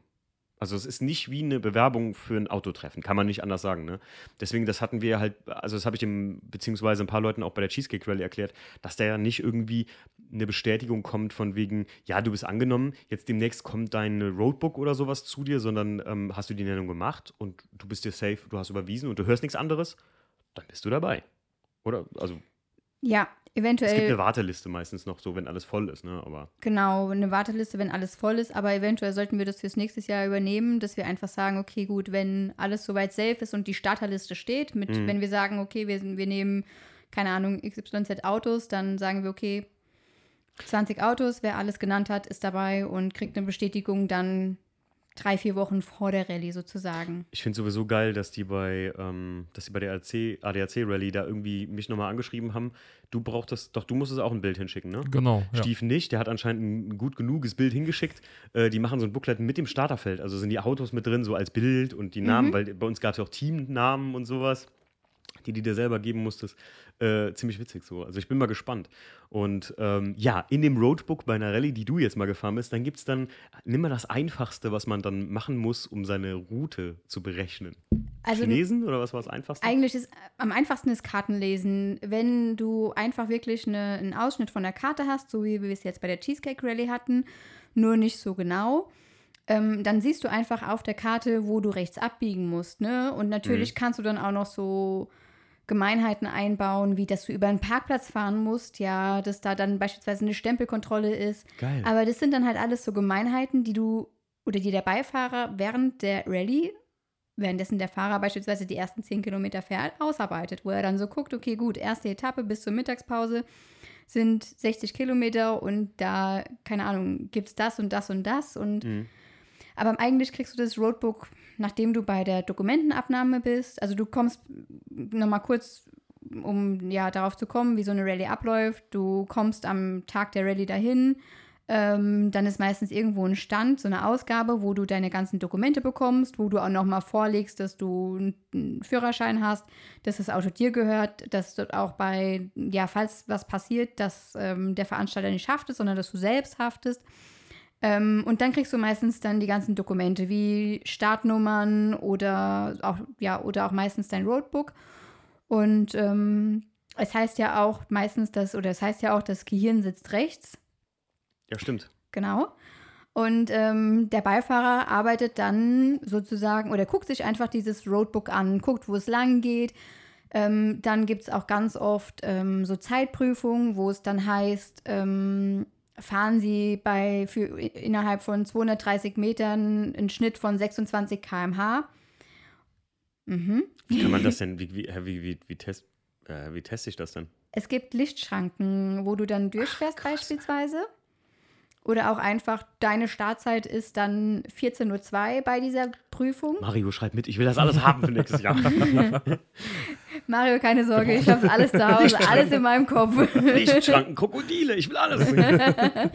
Also es ist nicht wie eine Bewerbung für ein Autotreffen, kann man nicht anders sagen. Ne? Deswegen, das hatten wir halt, also das habe ich dem, beziehungsweise ein paar Leuten auch bei der Cheesecake Rally erklärt, dass da ja nicht irgendwie eine Bestätigung kommt von wegen, ja, du bist angenommen, jetzt demnächst kommt dein Roadbook oder sowas zu dir, sondern ähm, hast du die Nennung gemacht und du bist dir safe, du hast überwiesen und du hörst nichts anderes, dann bist du dabei. Oder? Also Ja, eventuell. es gibt eine Warteliste meistens noch so, wenn alles voll ist, ne? Aber Genau, eine Warteliste, wenn alles voll ist, aber eventuell sollten wir das fürs nächste Jahr übernehmen, dass wir einfach sagen, okay, gut, wenn alles soweit safe ist und die Starterliste steht, mit, Mhm. wenn wir sagen, okay, wir, wir nehmen, keine Ahnung, XYZ Autos, dann sagen wir, okay, 20 Autos, wer alles genannt hat, ist dabei und kriegt eine Bestätigung dann drei, vier Wochen vor der Rallye sozusagen. Ich finde sowieso geil, dass die bei, ähm, dass die bei der ADAC, ADAC Rally da irgendwie mich nochmal angeschrieben haben. Du brauchtest, doch du musstest auch ein Bild hinschicken, ne? Genau. Ja. Stief nicht, der hat anscheinend ein gut genuges Bild hingeschickt. Äh, die machen so ein Booklet mit dem Starterfeld, also sind die Autos mit drin, so als Bild und die Namen, weil bei uns gab es ja auch Teamnamen und sowas, die die dir selber geben musstest. Äh, ziemlich witzig so. Also ich bin mal gespannt. Und ähm, ja, in dem Roadbook bei einer Rallye, die du jetzt mal gefahren bist, dann gibt es dann, nimm mal das Einfachste, was man dann machen muss, um seine Route zu berechnen. Also Chinesen oder was war das Einfachste? Eigentlich ist am einfachsten ist Kartenlesen. Wenn du einfach wirklich eine, einen Ausschnitt von der Karte hast, so wie wir es jetzt bei der Cheesecake Rally hatten, nur nicht so genau, ähm, dann siehst du einfach auf der Karte, wo du rechts abbiegen musst. Ne? Und natürlich kannst du dann auch noch so Gemeinheiten einbauen, wie dass du über einen Parkplatz fahren musst, ja, dass da dann beispielsweise eine Stempelkontrolle ist. Geil. Aber das sind dann halt alles so Gemeinheiten, die du oder die der Beifahrer während der Rallye, währenddessen der Fahrer beispielsweise die ersten 10 Kilometer fährt, ausarbeitet, wo er dann so guckt, okay, gut, erste Etappe bis zur Mittagspause sind 60 Kilometer und da, keine Ahnung, gibt es das und das und das und Mhm. Aber eigentlich kriegst du das Roadbook, nachdem du bei der Dokumentenabnahme bist. Also du kommst nochmal kurz, um ja darauf zu kommen, wie so eine Rallye abläuft. Du kommst am Tag der Rallye dahin. Ähm, dann ist meistens irgendwo ein Stand, so eine Ausgabe, wo du deine ganzen Dokumente bekommst, wo du auch nochmal vorlegst, dass du einen Führerschein hast, dass das Auto dir gehört, dass dort auch bei, ja, falls was passiert, dass ähm, der Veranstalter nicht haftet, sondern dass du selbst haftest. Ähm, und dann kriegst du meistens dann die ganzen Dokumente wie Startnummern oder auch, ja, oder auch meistens dein Roadbook. Und ähm, es heißt ja auch meistens, dass, oder es heißt ja auch, das Gehirn sitzt rechts. Ja, stimmt. Genau. Und ähm, der Beifahrer arbeitet dann sozusagen oder guckt sich einfach dieses Roadbook an, guckt, wo es lang geht. Ähm, dann gibt es auch ganz oft ähm, so Zeitprüfungen, wo es dann heißt, ähm, fahren Sie bei für innerhalb von 230 Metern einen Schnitt von 26 km/h. Mhm. Wie kann man das denn, wie, wie, wie, wie, wie, test, äh, wie teste ich das denn? Es gibt Lichtschranken, wo du dann durchfährst beispielsweise. Oder auch einfach, deine Startzeit ist dann 14.02 Uhr bei dieser Prüfung. Mario, schreib mit, ich will das alles haben für nächstes Jahr. Mario, keine Sorge, ich habe alles zu Hause, alles in meinem Kopf. Lichtschranken, Krokodile, ich will alles.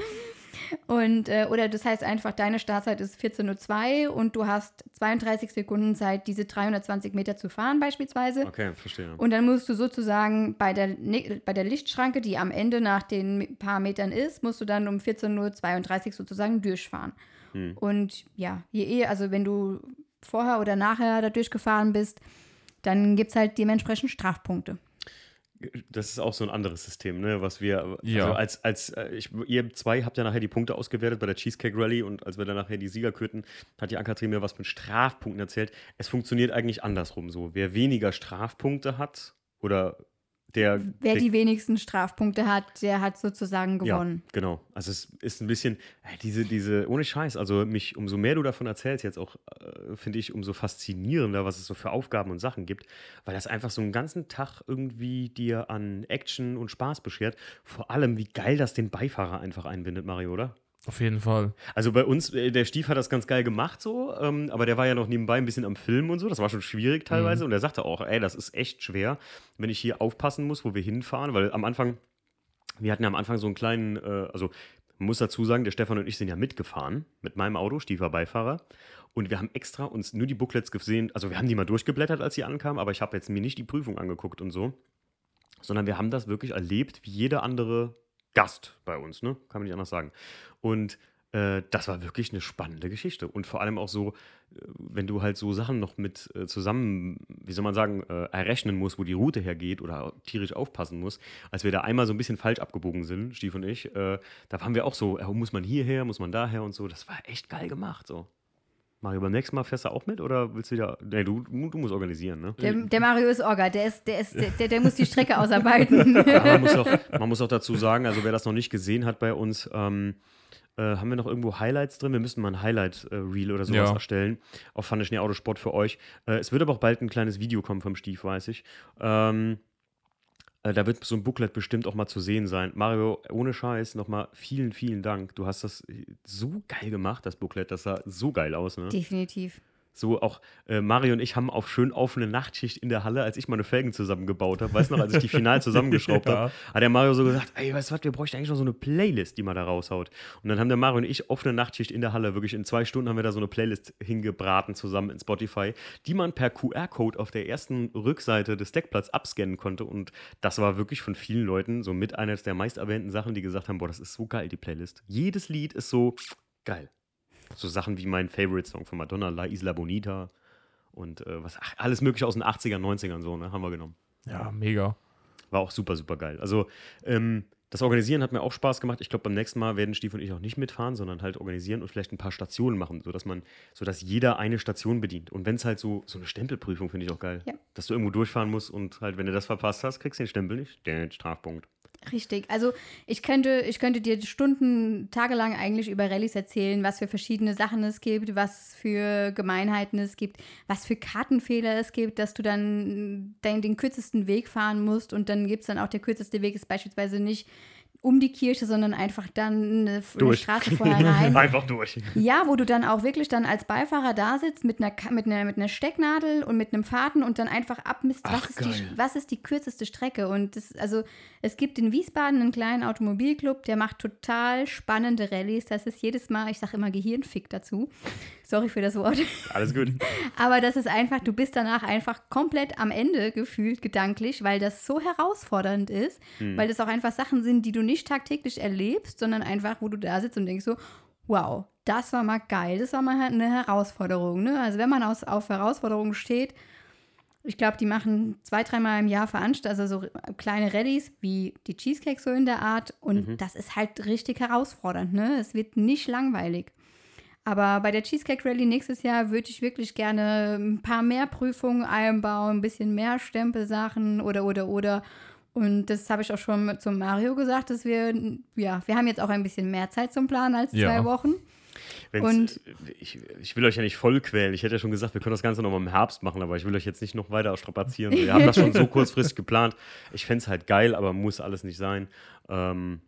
Und, äh, oder das heißt einfach, deine Startzeit ist 14.02 Uhr und du hast 32 Sekunden Zeit, diese 320 Meter zu fahren beispielsweise. Okay, verstehe. Und dann musst du sozusagen bei der, Ne- bei der Lichtschranke, die am Ende nach den paar Metern ist, musst du dann um 14.32 Uhr sozusagen durchfahren. Hm. Und ja, je eher, also wenn du vorher oder nachher da durchgefahren bist, dann gibt es halt dementsprechend Strafpunkte. Das ist auch so ein anderes System, ne, was wir, Ja. also als, als äh, ich, ihr zwei habt ja nachher die Punkte ausgewertet bei der Cheesecake Rally und als wir dann nachher die Sieger kürten, hat die Ankatrin mir was mit Strafpunkten erzählt. Es funktioniert eigentlich andersrum so. Wer weniger Strafpunkte hat oder der. Wer der, die wenigsten Strafpunkte hat, der hat sozusagen gewonnen. Ja, genau. Also es ist ein bisschen, äh, diese, diese, ohne Scheiß, also mich, umso mehr du davon erzählst, jetzt auch, äh, finde ich, umso faszinierender, was es so für Aufgaben und Sachen gibt, weil das einfach so einen ganzen Tag irgendwie dir an Action und Spaß beschert. Vor allem, wie geil das den Beifahrer einfach einbindet, Mario, oder? Auf jeden Fall. Also bei uns, äh, der Stief hat das ganz geil gemacht so, ähm, aber der war ja noch nebenbei ein bisschen am Filmen und so. Das war schon schwierig teilweise. Und er sagte auch, ey, das ist echt schwer, wenn ich hier aufpassen muss, wo wir hinfahren, weil am Anfang, wir hatten ja am Anfang so einen kleinen, äh, also man muss dazu sagen, der Stefan und ich sind ja mitgefahren mit meinem Auto, Stief war Beifahrer. Und wir haben extra uns nur die Booklets gesehen, also wir haben die mal durchgeblättert, als sie ankamen, aber ich habe jetzt mir nicht die Prüfung angeguckt und so, sondern wir haben das wirklich erlebt, wie jeder andere Gast bei uns, ne? Kann man nicht anders sagen. Und äh, das war wirklich eine spannende Geschichte. Und vor allem auch so, äh, wenn du halt so Sachen noch mit äh, zusammen, wie soll man sagen, äh, errechnen musst, wo die Route hergeht oder tierisch aufpassen musst. Als wir da einmal so ein bisschen falsch abgebogen sind, Stief und ich, äh, da waren wir auch so, muss man hierher, muss man daher und so. Das war echt geil gemacht. So. Mario, beim nächsten Mal fährst du auch mit oder willst du wieder. Nee, du, du musst organisieren, ne? Der, der Mario ist Orga, der, ist, der, ist, der, der, muss die Strecke ausarbeiten. Ja, man, muss auch, man muss auch dazu sagen, also wer das noch nicht gesehen hat bei uns, ähm, äh, haben wir noch irgendwo Highlights drin? Wir müssten mal ein Highlight-Reel oder sowas Ja. erstellen. Auf Fun Schnee Autosport für euch. Äh, es wird aber auch bald ein kleines Video kommen vom Stief, weiß ich. Ähm, äh, da wird so ein Booklet bestimmt auch mal zu sehen sein. Mario, ohne Scheiß, nochmal vielen, vielen Dank. Du hast das so geil gemacht, das Booklet. Das sah so geil aus, ne? Definitiv. So auch äh, Mario und ich haben auf schön offene Nachtschicht in der Halle, als ich meine Felgen zusammengebaut habe. Weißt du noch, als ich die final zusammengeschraubt Ja. habe, hat der Mario so gesagt, ey, weißt du was, wir bräuchten eigentlich noch so eine Playlist, die man da raushaut. Und dann haben der Mario und ich offene Nachtschicht in der Halle, wirklich in zwei Stunden haben wir da so eine Playlist hingebraten zusammen in Spotify, die man per QR-Code auf der ersten Rückseite des Deckplatz abscannen konnte. Und das war wirklich von vielen Leuten so mit einer der meist erwähnten Sachen, die gesagt haben, boah, das ist so geil, die Playlist. Jedes Lied ist so geil. So Sachen wie mein Favorite-Song von Madonna, La Isla Bonita und äh, was, ach, alles mögliche aus den 80ern, 90ern so, ne, haben wir genommen. Ja, mega. War auch super, super geil. Also, ähm, das Organisieren hat mir auch Spaß gemacht. Ich glaube, beim nächsten Mal werden Stief und ich auch nicht mitfahren, sondern halt organisieren und vielleicht ein paar Stationen machen, sodass man, sodass jeder eine Station bedient. Und wenn es halt so, so eine Stempelprüfung finde ich auch geil. Ja. Dass du irgendwo durchfahren musst und halt, wenn du das verpasst hast, kriegst du den Stempel nicht. Den Strafpunkt. Richtig. Also ich könnte, ich könnte dir Stunden, tagelang eigentlich über Rallyes erzählen, was für verschiedene Sachen es gibt, was für Gemeinheiten es gibt, was für Kartenfehler es gibt, dass du dann den, den kürzesten Weg fahren musst und dann gibt es dann auch der kürzeste Weg ist beispielsweise nicht um die Kirche, sondern einfach dann eine, eine. Straße vorher rein. Einfach durch. Ja, wo du dann auch wirklich dann als Beifahrer da sitzt mit einer, mit einer, mit einer Stecknadel und mit einem Faden und dann einfach abmisst, Ach, was ist, die, was ist die kürzeste Strecke. Und das, also es gibt in Wiesbaden einen kleinen Automobilclub, der macht total spannende Rallyes. Das ist jedes Mal, ich sage immer Gehirnfick dazu. Sorry für das Wort. Alles gut. Aber das ist einfach, du bist danach einfach komplett am Ende gefühlt gedanklich, weil das so herausfordernd ist, Hm. weil das auch einfach Sachen sind, die du nicht tagtäglich erlebst, sondern einfach, wo du da sitzt und denkst so, wow, das war mal geil, das war mal eine Herausforderung. Ne? Also wenn man aus, auf Herausforderungen steht, ich glaube, die machen zwei, dreimal im Jahr Veranstaltungen, also so kleine Rallyes wie die Cheesecake so in der Art. Und das ist halt richtig herausfordernd. Ne? Es wird nicht langweilig. Aber bei der Cheesecake Rally nächstes Jahr würde ich wirklich gerne ein paar mehr Prüfungen einbauen, ein bisschen mehr Stempelsachen oder, oder, oder. Und das habe ich auch schon zum Mario gesagt, dass wir, ja, wir haben jetzt auch ein bisschen mehr Zeit zum Planen als Ja. zwei Wochen. Wenn's, Und- ich, ich will euch ja nicht voll quälen. Ich hätte ja schon gesagt, wir können das Ganze nochmal im Herbst machen, aber ich will euch jetzt nicht noch weiter strapazieren. Wir haben das schon so kurzfristig geplant. Ich fände es halt geil, aber muss alles nicht sein. Ähm,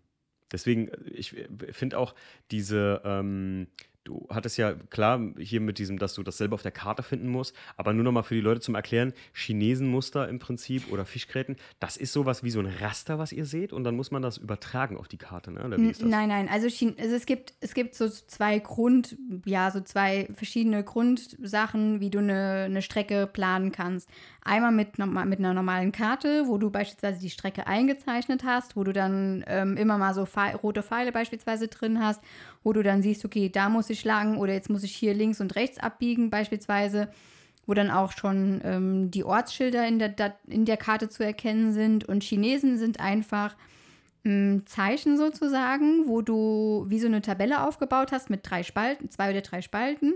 deswegen, ich finde auch diese, ähm, du hattest ja klar hier mit diesem, dass du das selber auf der Karte finden musst, aber nur nochmal für die Leute zum Erklären, Chinesenmuster im Prinzip oder Fischgräten, das ist sowas wie so ein Raster, was ihr seht und dann muss man das übertragen auf die Karte, ne? Nein, nein, also, Chin also es, gibt, es gibt so zwei Grund, ja, so zwei verschiedene Grundsachen, wie du eine, eine Strecke planen kannst. Einmal mit, mit einer normalen Karte, wo du beispielsweise die Strecke eingezeichnet hast, wo du dann ähm, immer mal so Pfeil, rote Pfeile beispielsweise drin hast, wo du dann siehst, okay, da muss ich lang oder jetzt muss ich hier links und rechts abbiegen beispielsweise wo dann auch schon ähm, die Ortsschilder in der, in der Karte zu erkennen sind. Und Chinesen sind einfach ähm, Zeichen sozusagen, wo du wie so eine Tabelle aufgebaut hast mit drei Spalten, zwei oder drei Spalten,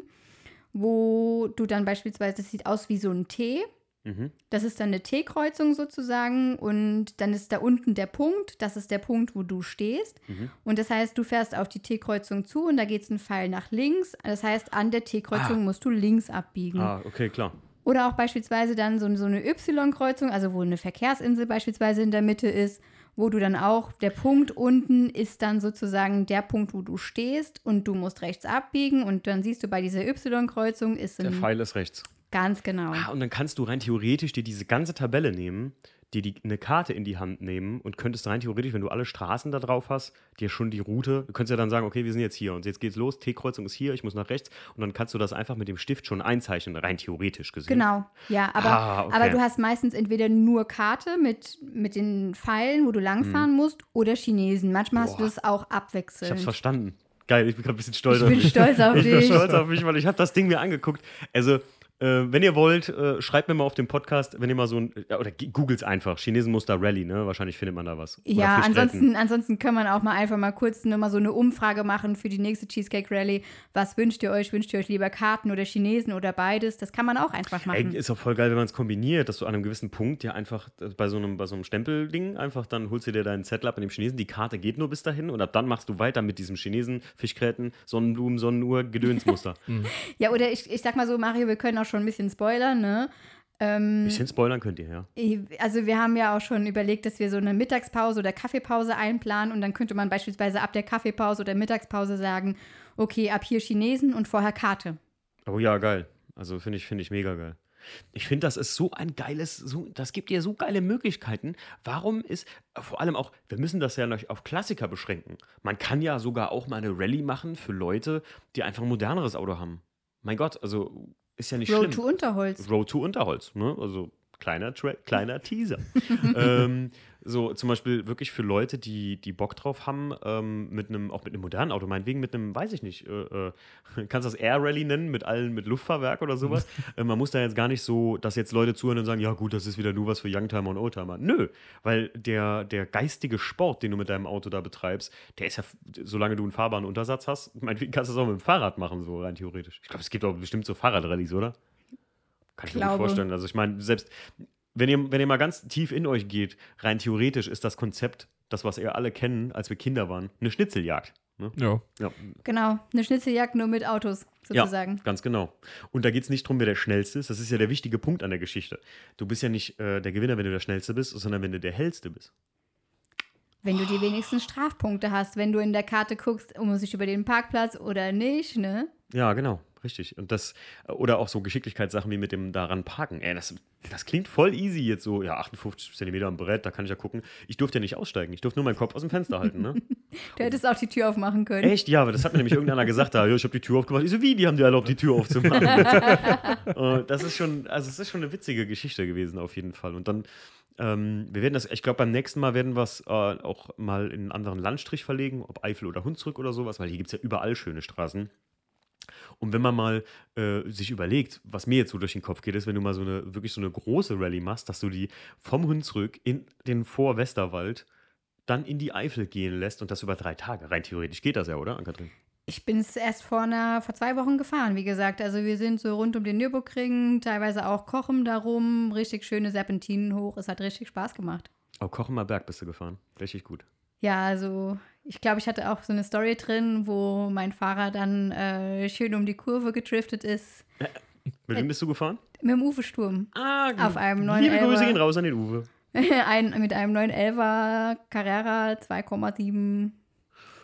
wo du dann beispielsweise, das sieht aus wie so ein T. Mhm. Das ist dann eine T-Kreuzung sozusagen und dann ist da unten der Punkt, das ist der Punkt, wo du stehst. Mhm. Und das heißt, du fährst auf die T-Kreuzung zu und da geht es ein Pfeil nach links. Das heißt, an der T-Kreuzung Ah. musst du links abbiegen. Ah, okay, klar. Oder auch beispielsweise dann so, so eine Y-Kreuzung, also wo eine Verkehrsinsel beispielsweise in der Mitte ist, wo du dann auch, der Punkt unten ist dann sozusagen der Punkt, wo du stehst und du musst rechts abbiegen und dann siehst du bei dieser Y-Kreuzung ist Der ein, Pfeil ist rechts. Ganz genau. Ah, und dann kannst du rein theoretisch dir diese ganze Tabelle nehmen, dir die, eine Karte in die Hand nehmen und könntest rein theoretisch, wenn du alle Straßen da drauf hast, dir schon die Route, du könntest ja dann sagen, okay, wir sind jetzt hier und jetzt geht's los, T-Kreuzung ist hier, ich muss nach rechts und dann kannst du das einfach mit dem Stift schon einzeichnen, rein theoretisch gesehen. Genau, ja, aber, Ah, okay. aber du hast meistens entweder nur Karte mit, mit den Pfeilen, wo du langfahren musst, oder Chinesen. Manchmal hast du Boah. das auch Ich hab's abwechselnd. verstanden. geil. Ich bin gerade ein bisschen stolz Ich auf bin mich. stolz auf ich bin dich. stolz auf mich, weil ich habe das Ding mir angeguckt. Also, äh, wenn ihr wollt, äh, schreibt mir mal auf dem Podcast, wenn ihr mal so ein, ja, oder googelt einfach, Chinesenmuster Rally, ne? Wahrscheinlich findet man da was. Oder Ja, ansonsten, ansonsten kann man auch mal einfach mal kurz nur mal so eine Umfrage machen für die nächste Cheesecake Rally. Was wünscht ihr euch? Wünscht ihr euch lieber Karten oder Chinesen oder beides? Das kann man auch einfach Ey, machen. ist auch voll geil, wenn man es kombiniert, dass du an einem gewissen Punkt ja einfach äh, bei so einem, bei so einem Stempelding einfach, dann holst du dir deinen Zettel ab in dem Chinesen, die Karte geht nur bis dahin und ab dann machst du weiter mit diesem Chinesen, Fischgräten, Sonnenblumen, Sonnenuhr, Gedönsmuster. Ja, oder ich, ich sag mal so, Mario, wir können auch schon ein bisschen spoilern, ne? Ähm, Bisschen spoilern könnt ihr, ja. Also wir haben ja auch schon überlegt, dass wir so eine Mittagspause oder Kaffeepause einplanen und dann könnte man beispielsweise ab der Kaffeepause oder Mittagspause sagen, okay, ab hier Chinesen und vorher Karte. Oh ja, geil. Also finde ich, finde ich mega geil. Ich finde, das ist so ein geiles, so, das gibt dir so geile Möglichkeiten. Warum ist, vor allem auch, wir müssen das ja auf Klassiker beschränken. Man kann ja sogar auch mal eine Rallye machen für Leute, die einfach ein moderneres Auto haben. Mein Gott, also ist ja nicht Road schlimm. to Unterholz. Road to Unterholz, ne? Also kleiner, Tra kleiner Teaser. ähm, so zum Beispiel wirklich für Leute, die, die Bock drauf haben, ähm, mit einem, auch mit einem modernen Auto, meinetwegen mit einem, weiß ich nicht, äh, äh, kannst du das Air Rally nennen, mit allen, mit Luftfahrwerk oder sowas. äh, man muss da jetzt gar nicht so, dass jetzt Leute zuhören und sagen, ja gut, das ist wieder nur was für Youngtimer und Oldtimer. Nö, weil der, der geistige Sport, den du mit deinem Auto da betreibst, der ist ja, solange du einen fahrbaren Untersatz hast, meinetwegen kannst du das auch mit dem Fahrrad machen, so rein theoretisch. Ich glaube, es gibt auch bestimmt so Fahrradrallyes, oder? Kann ich mir Glaube. vorstellen. Also ich meine, selbst wenn ihr, wenn ihr mal ganz tief in euch geht, rein theoretisch ist das Konzept, das, was ihr alle kennen, als wir Kinder waren, eine Schnitzeljagd. Ne? Ja. Ja, Genau, eine Schnitzeljagd nur mit Autos sozusagen. Ja, ganz genau. Und da geht es nicht darum, wer der Schnellste ist. Das ist ja der wichtige Punkt an der Geschichte. Du bist ja nicht äh, der Gewinner, wenn du der Schnellste bist, sondern wenn du der Hellste bist. Wenn du die wenigsten Strafpunkte hast, wenn du in der Karte guckst, muss ich über den Parkplatz oder nicht, ne? Ja, genau. Richtig. Und das, oder auch so Geschicklichkeitssachen wie mit dem daran parken. Ey, das, das klingt voll easy jetzt so, ja, 58 Zentimeter am Brett, da kann ich ja gucken. Ich durfte ja nicht aussteigen. Ich durfte nur meinen Kopf aus dem Fenster halten, ne? Du hättest auch die Tür aufmachen können. Echt? Ja, aber das hat mir nämlich irgendeiner gesagt, da, ja, ich habe die Tür aufgemacht. Ich so, wie, die haben dir erlaubt, die Tür aufzumachen? Das ist schon, also es ist schon eine witzige Geschichte gewesen, auf jeden Fall. Und dann, ähm, wir werden das, ich glaube, beim nächsten Mal werden wir es äh, auch mal in einen anderen Landstrich verlegen, ob Eifel oder Hunsrück oder sowas, weil hier gibt es ja überall schöne Straßen. Und wenn man mal äh, sich überlegt, was mir jetzt so durch den Kopf geht, ist, wenn du mal so eine, wirklich so eine große Rallye machst, dass du die vom Hunsrück in den Vorwesterwald dann in die Eifel gehen lässt und das über drei Tage. Rein theoretisch geht das ja, oder, Ankatrin? Ich bin es erst vor, einer, vor zwei Wochen gefahren, wie gesagt. Also wir sind so rund um den Nürburgring, teilweise auch Kochen darum, richtig schöne Serpentinen hoch. Es hat richtig Spaß gemacht. Oh, Kochemer Berg bist du gefahren. Richtig gut. Ja, also ich glaube, ich hatte auch so eine Story drin, wo mein Fahrer dann äh, schön um die Kurve gedriftet ist. Mit wem bist du gefahren? Mit dem Uwe Sturm. Ah, Auf einem neuen Liebe Grüße gehen raus an den Uwe. Ein, mit einem 911er Carrera 2,7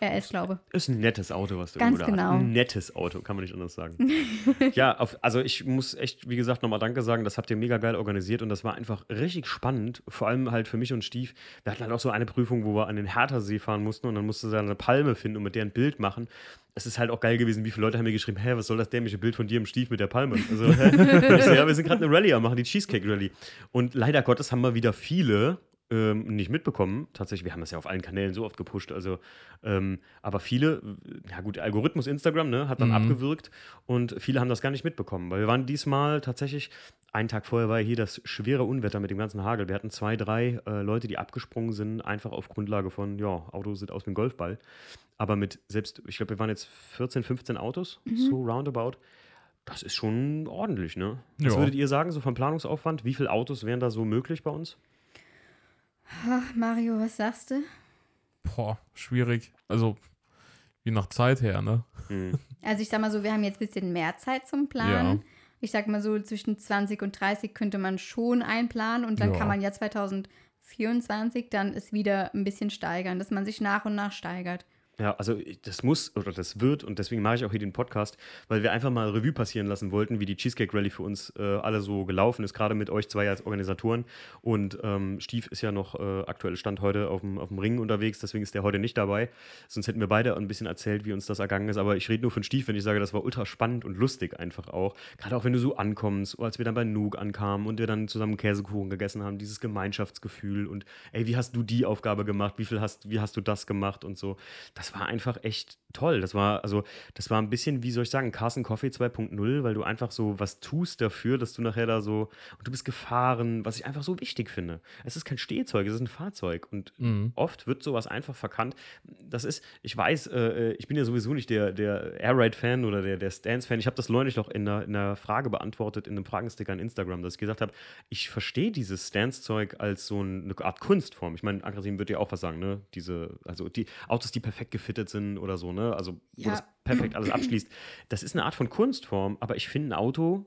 RS, glaube Ist ein nettes Auto, was du Ganz da genau. hast. Ein nettes Auto, kann man nicht anders sagen. ja, auf, also ich muss echt, wie gesagt, nochmal Danke sagen. Das habt ihr mega geil organisiert und das war einfach richtig spannend. Vor allem halt für mich und Stief. Wir hatten halt auch so eine Prüfung, wo wir an den Herthersee fahren mussten und dann musste sie eine Palme finden und mit der ein Bild machen. Es ist halt auch geil gewesen, wie viele Leute haben mir geschrieben, hä, was soll das dämliche Bild von dir im Stief mit der Palme? Also, ich ja, wir sind gerade eine Rallye am machen, die Cheesecake Rallye. Und leider Gottes haben wir wieder viele ähm, nicht mitbekommen. Tatsächlich, wir haben das ja auf allen Kanälen so oft gepusht. Also, ähm, aber viele, äh, ja gut, der Algorithmus Instagram ne, hat dann Mhm. abgewirkt und viele haben das gar nicht mitbekommen. Weil wir waren diesmal tatsächlich, einen Tag vorher war hier das schwere Unwetter mit dem ganzen Hagel. Wir hatten zwei, drei äh, Leute, die abgesprungen sind, einfach auf Grundlage von, ja, Auto sieht aus wie ein Golfball. Aber mit selbst, ich glaube, wir waren jetzt 14, 15 Autos, so roundabout. Das ist schon ordentlich, ne? Was Ja. würdet ihr sagen, so vom Planungsaufwand? Wie viele Autos wären da so möglich bei uns? Ach, Mario, was sagst du? Boah, schwierig. Also, wie nach Zeit her, ne? Hm. Also ich sag mal so, wir haben jetzt ein bisschen mehr Zeit zum Planen. Ja. Ich sag mal so, zwischen 20 und 30 könnte man schon einplanen und dann Ja. kann man ja 2024 dann es wieder ein bisschen steigern, dass man sich nach und nach steigert. Ja, also ich- das muss oder das wird und deswegen mache ich auch hier den Podcast, weil wir einfach mal Revue passieren lassen wollten, wie die Cheesecake Rally für uns äh, alle so gelaufen ist, gerade mit euch zwei als Organisatoren. Und ähm, Stief ist ja noch äh, aktuell Stand heute auf dem, auf dem Ring unterwegs, deswegen ist der heute nicht dabei. Sonst hätten wir beide ein bisschen erzählt, wie uns das ergangen ist. Aber ich rede nur von Stief, wenn ich sage, das war ultra spannend und lustig einfach auch. Gerade auch wenn du so ankommst, als wir dann bei Nook ankamen und wir dann zusammen Käsekuchen gegessen haben, dieses Gemeinschaftsgefühl und ey, wie hast du die Aufgabe gemacht, wie viel hast, wie hast du das gemacht und so. Das das war einfach echt toll. Das war, also, das war ein bisschen, wie soll ich sagen, Carson Coffee 2.0, weil du einfach so was tust dafür, dass du nachher da so, und du bist gefahren, was ich einfach so wichtig finde. Es ist kein Stehzeug, es ist ein Fahrzeug. Und Mhm. oft wird sowas einfach verkannt. Das ist, ich weiß, äh, ich bin ja sowieso nicht der, der Airride-Fan oder der, der Stance-Fan. Ich habe das neulich noch in einer, in einer Frage beantwortet, in einem Fragensticker an Instagram, dass ich gesagt habe, ich verstehe dieses Stance-Zeug als so ein- eine Art Kunstform. Ich meine, Ankarasim wird dir auch was sagen, ne? Diese, also die Autos, die perfekt gefittet sind oder so, ne? Also, wo Ja. das perfekt alles abschließt. Das ist eine Art von Kunstform, aber ich finde ein Auto